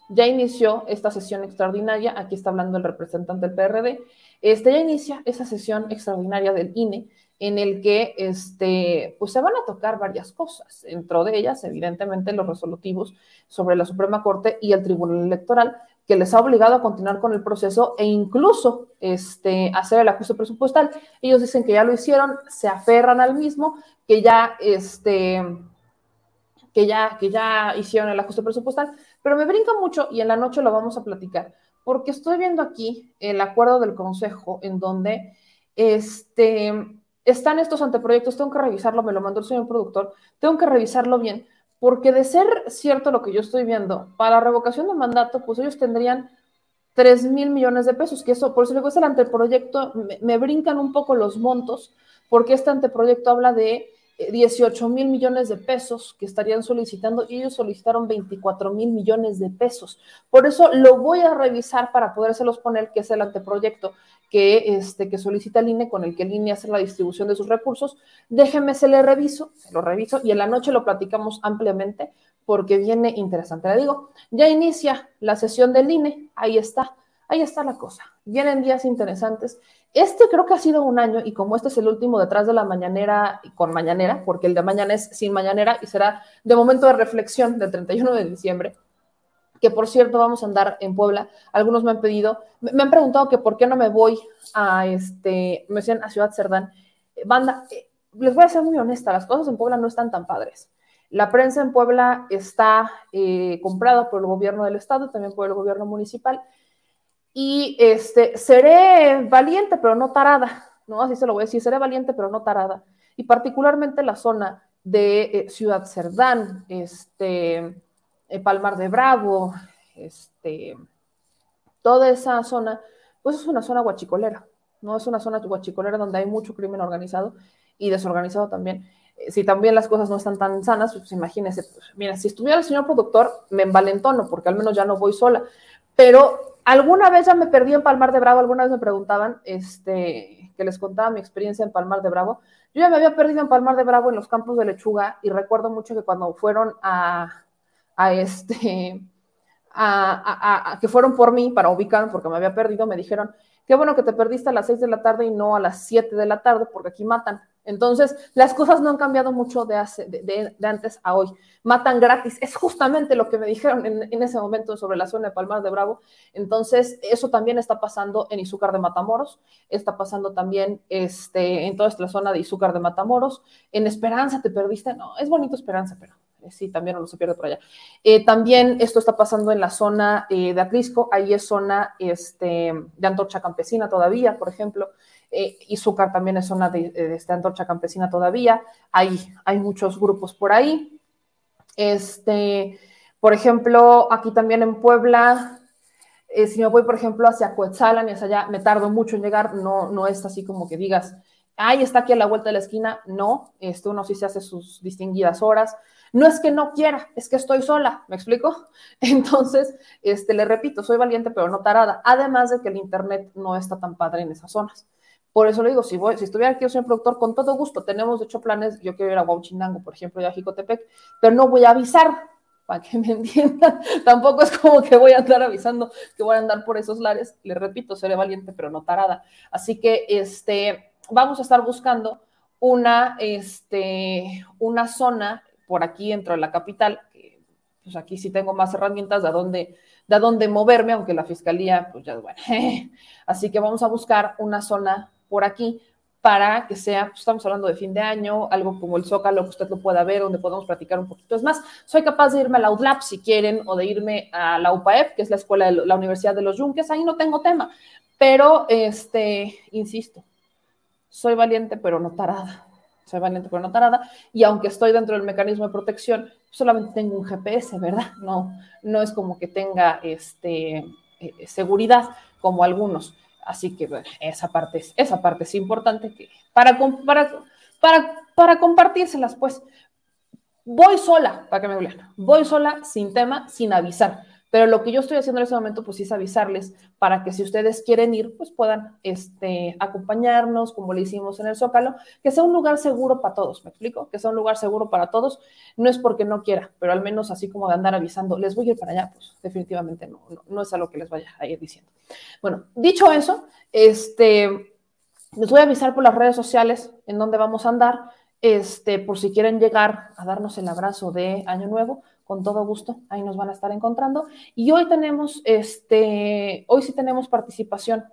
[SPEAKER 1] ya inició esta sesión extraordinaria. Aquí está hablando el representante del PRD. Este ya inicia esa sesión extraordinaria del INE en el que este, pues se van a tocar varias cosas, dentro de ellas, evidentemente, los resolutivos sobre la Suprema Corte y el Tribunal Electoral, que les ha obligado a continuar con el proceso e incluso este, hacer el ajuste presupuestal. Ellos dicen que ya lo hicieron, se aferran al mismo, que ya, este, que ya, que ya hicieron el ajuste presupuestal, pero me brinca mucho y en la noche lo vamos a platicar, porque estoy viendo aquí el acuerdo del Consejo en donde este, están estos anteproyectos, tengo que revisarlo, me lo mandó el señor productor, tengo que revisarlo bien, porque de ser cierto lo que yo estoy viendo, para la revocación de mandato, pues ellos tendrían 3 mil millones de pesos, que eso, por eso le es el anteproyecto, me, brincan un poco los montos, porque este anteproyecto habla de 18 mil millones de pesos que estarían solicitando y ellos solicitaron 24 mil millones de pesos. Por eso lo voy a revisar para podérselos poner, que es el anteproyecto que, este, que solicita el INE, con el que el INE hace la distribución de sus recursos. Déjeme, se le reviso, se lo reviso y en la noche lo platicamos ampliamente porque viene interesante. Le digo, ya inicia la sesión del INE, ahí está, ahí está la cosa. Vienen días interesantes. Este creo que ha sido un año y como este es el último detrás de la mañanera y con mañanera, porque el de mañana es sin mañanera y será de momento de reflexión del 31 de diciembre, que por cierto vamos a andar en Puebla. Algunos me han pedido, me han preguntado que por qué no me voy a, este, me decían a Ciudad Cerdán. Banda, les voy a ser muy honesta, las cosas en Puebla no están tan padres. La prensa en Puebla está eh, comprada por el gobierno del estado, también por el gobierno municipal. Y este, seré valiente, pero no tarada, ¿no? Así se lo voy a decir, seré valiente, pero no tarada. Y particularmente la zona de eh, Ciudad Cerdán, este, eh, Palmar de Bravo, este, toda esa zona, pues es una zona guachicolera, ¿no? Es una zona guachicolera donde hay mucho crimen organizado y desorganizado también. Eh, si también las cosas no están tan sanas, pues imagínense, pues, mira, si estuviera el señor productor, me envalentono, porque al menos ya no voy sola. Pero alguna vez ya me perdí en Palmar de Bravo, alguna vez me preguntaban, este, que les contaba mi experiencia en Palmar de Bravo. Yo ya me había perdido en Palmar de Bravo en los campos de lechuga y recuerdo mucho que cuando fueron a, a este, a, que fueron por mí para ubicarme porque me había perdido, me dijeron, qué bueno que te perdiste a las 6 de la tarde y no a las 7 de la tarde porque aquí matan. Entonces, las cosas no han cambiado mucho de, antes a hoy. Matan gratis. Es justamente lo que me dijeron en, ese momento sobre la zona de Palmar de Bravo. Entonces, eso también está pasando en Izúcar de Matamoros. Está pasando también este, en toda esta zona de Izúcar de Matamoros. En Esperanza te perdiste. No, es bonito Esperanza, pero eh, sí, también no se pierde por allá. Eh, también esto está pasando en la zona eh, de Atlisco, ahí es zona este, de antorcha campesina todavía, por ejemplo. Eh, Izúcar también es zona de, de, esta antorcha campesina todavía. Hay, hay muchos grupos por ahí. Este, por ejemplo, aquí también en Puebla, si me voy, por ejemplo, hacia Coetzalan y hacia allá, me tardo mucho en llegar, no, no es así como que digas, ay, está aquí a la vuelta de la esquina. No, este, uno sí se hace sus distinguidas horas. No es que no quiera, es que estoy sola, ¿me explico? <laughs> Entonces, este, le repito, soy valiente pero no tarada, además de que el internet no está tan padre en esas zonas. Por eso le digo, si, voy, si estuviera aquí, yo soy productor, con todo gusto, tenemos de hecho planes, yo quiero ir a Huachinango, por ejemplo, y a Jicotepec, pero no voy a avisar, para que <laughs> me entiendan, tampoco es como que voy a andar avisando que voy a andar por esos lares, le repito, seré valiente, pero no tarada. Así que, este, vamos a estar buscando una, este, una zona por aquí dentro de la capital, pues aquí sí tengo más herramientas de dónde, de dónde moverme, aunque la fiscalía, pues ya, bueno, <laughs> así que vamos a buscar una zona por aquí para que sea, pues estamos hablando de fin de año, algo como el Zócalo, que usted lo pueda ver, donde podamos platicar un poquito. Es más, soy capaz de irme a la UDLAP si quieren, o de irme a la UPAEP, que es la escuela de la Universidad de los Yunques, ahí no tengo tema, pero, este, insisto, soy valiente, pero no tarada soy valiente pero no tarada, y aunque estoy dentro del mecanismo de protección, solamente tengo un GPS, ¿verdad? No, no es como que tenga este, eh, seguridad como algunos. Así que esa parte es, esa parte es importante que para, para, para, para compartírselas, pues voy sola, para que me vean, voy sola sin tema, sin avisar. Pero lo que yo estoy haciendo en este momento, pues es avisarles para que si ustedes quieren ir, pues puedan este, acompañarnos, como le hicimos en el Zócalo, que sea un lugar seguro para todos, ¿me explico? Que sea un lugar seguro para todos. No es porque no quiera, pero al menos así como de andar avisando, les voy a ir para allá, pues definitivamente no, no, es algo que les vaya a ir diciendo. Bueno, dicho eso, este, les voy a avisar por las redes sociales en dónde vamos a andar, este, por si quieren llegar a darnos el abrazo de Año Nuevo con todo gusto, ahí nos van a estar encontrando. Y hoy tenemos, este, hoy sí tenemos participación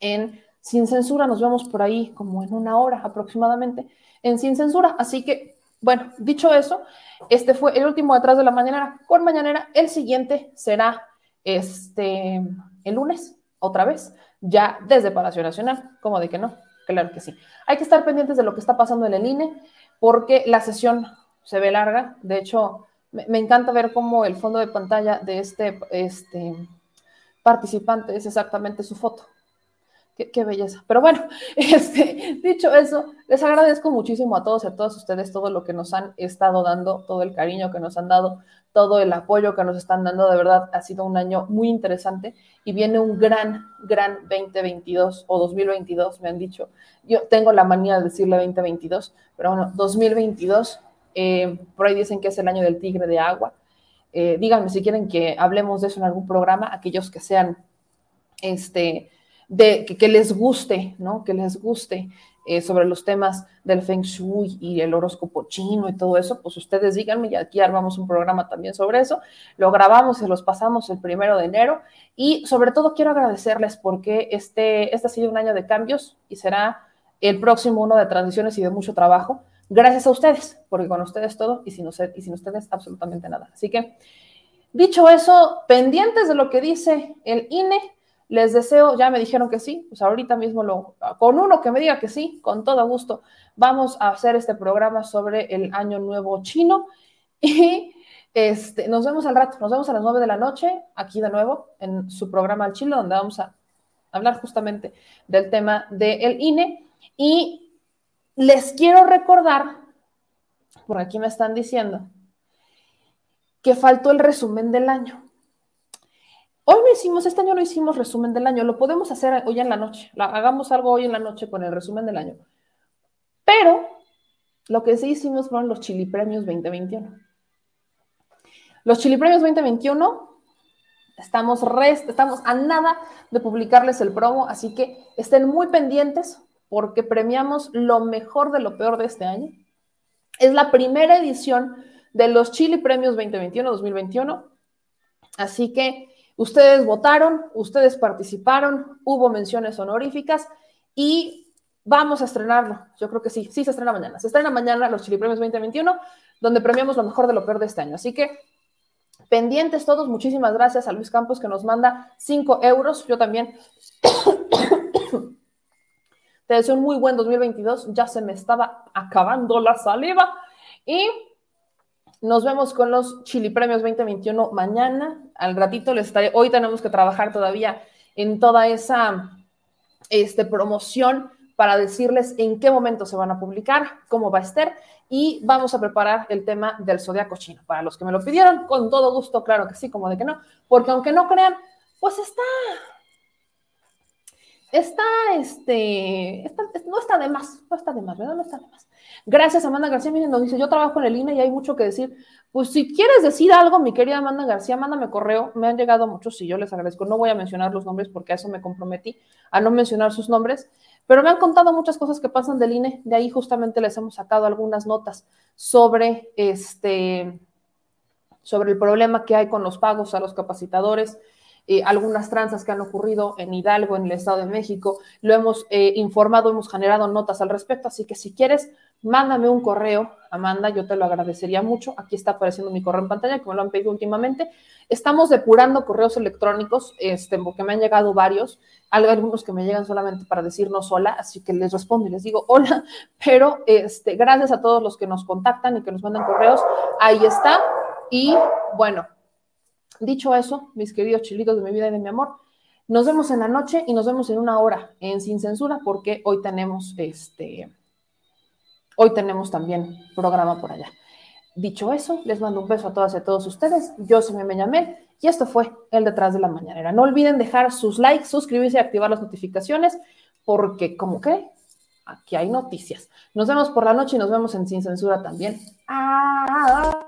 [SPEAKER 1] en Sin Censura, nos vemos por ahí como en una hora aproximadamente en Sin Censura. Así que, bueno, dicho eso, este fue el último detrás de la mañanera con mañanera. El siguiente será este, el lunes, otra vez, ya desde Palacio Nacional, como de que no, claro que sí. Hay que estar pendientes de lo que está pasando en el INE, porque la sesión se ve larga. De hecho, me, encanta ver cómo el fondo de pantalla de este, este participante es exactamente su foto. Qué, belleza. Pero bueno, <laughs> este, dicho eso, les agradezco muchísimo a todos y a todas ustedes todo lo que nos han estado dando, todo el cariño que nos han dado, todo el apoyo que nos están dando. De verdad, ha sido un año muy interesante y viene un gran, gran 2022 o 2022, me han dicho. Yo tengo la manía de decirle 2022, pero bueno, 2022 eh, por ahí dicen que es el año del tigre de agua. Eh, díganme si quieren que hablemos de eso en algún programa, aquellos que sean, este, de, que, les guste, ¿no? Que les guste eh, sobre los temas del Feng Shui y el horóscopo chino y todo eso, pues ustedes díganme y aquí armamos un programa también sobre eso. Lo grabamos y los pasamos el primero de enero y sobre todo quiero agradecerles porque este, este ha sido un año de cambios y será el próximo uno de transiciones y de mucho trabajo, gracias a ustedes, porque con ustedes todo y sin, y sin ustedes absolutamente nada. Así que, dicho eso, pendientes de lo que dice el INE, les deseo, ya me dijeron que sí, pues ahorita mismo lo, con uno que me diga que sí, con todo gusto, vamos a hacer este programa sobre el Año Nuevo Chino <laughs> y este, nos vemos al rato, nos vemos a las nueve de la noche, aquí de nuevo, en su programa Al Chile, donde vamos a hablar justamente del tema del INE. Y les quiero recordar, por aquí me están diciendo, que faltó el resumen del año. Hoy no hicimos, este año no hicimos resumen del año, lo podemos hacer hoy en la noche, hagamos algo hoy en la noche con el resumen del año. Pero lo que sí hicimos fueron los Chili Premios 2021. Los Chili Premios 2021, estamos, estamos a nada de publicarles el promo, así que estén muy pendientes porque premiamos lo mejor de lo peor de este año. Es la primera edición de los Chili Premios 2021-2021. Así que ustedes votaron, ustedes participaron, hubo menciones honoríficas y vamos a estrenarlo. Yo creo que sí, sí se estrena mañana. Se estrena mañana los Chili Premios 2021, donde premiamos lo mejor de lo peor de este año. Así que pendientes todos, muchísimas gracias a Luis Campos que nos manda 5 euros. Yo también te deseo un muy buen 2022. Ya se me estaba acabando la saliva. Y nos vemos con los Chili Premios 2021 mañana. Al ratito les estaré. Hoy tenemos que trabajar todavía en toda esa este, promoción para decirles en qué momento se van a publicar, cómo va a estar y vamos a preparar el tema del zodiaco chino. Para los que me lo pidieron, con todo gusto, claro que sí, como de que no, porque aunque no crean, pues está está, este, no está de más, no está de más, ¿verdad? No está de más. Gracias, Amanda García. Miren, nos dice, yo trabajo en el INE y hay mucho que decir. Pues si quieres decir algo, mi querida Amanda García, mándame correo. Me han llegado muchos y yo les agradezco. No voy a mencionar los nombres porque a eso me comprometí, a no mencionar sus nombres. Pero me han contado muchas cosas que pasan del INE. De ahí justamente les hemos sacado algunas notas sobre este sobre el problema que hay con los pagos a los capacitadores, eh, algunas tranzas que han ocurrido en Hidalgo, en el Estado de México. Lo hemos eh, informado, hemos generado notas al respecto, así que si quieres, mándame un correo, Amanda, yo te lo agradecería mucho. Aquí está apareciendo mi correo en pantalla, que me lo han pedido últimamente. Estamos depurando correos electrónicos, este, porque me han llegado varios, algunos que me llegan solamente para decirnos hola, así que les respondo y les digo hola, <laughs> pero este, gracias a todos los que nos contactan y que nos mandan correos, ahí está. Y bueno, Dicho eso, mis queridos chilitos de mi vida y de mi amor, nos vemos en la noche y nos vemos en una hora en Sin Censura porque hoy tenemos este, hoy tenemos también programa por allá. Dicho eso, les mando un beso a todas y a todos ustedes. Yo soy me llamé y esto fue el detrás de la mañanera. No olviden dejar sus likes, suscribirse y activar las notificaciones porque como que aquí hay noticias. Nos vemos por la noche y nos vemos en Sin Censura también. ¡Ah!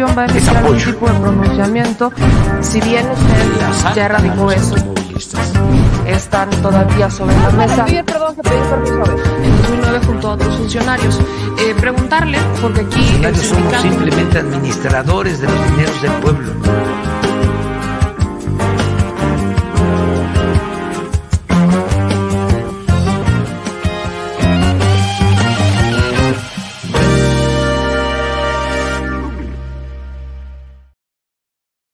[SPEAKER 8] Gobernación va a algún tipo de pronunciamiento, si bien usted ya erradicó eso, están todavía sobre la mesa.
[SPEAKER 1] pedí permiso
[SPEAKER 8] En 2009 junto a otros funcionarios. Eh, preguntarle, porque aquí...
[SPEAKER 4] Los somos simplemente administradores de los dineros del pueblo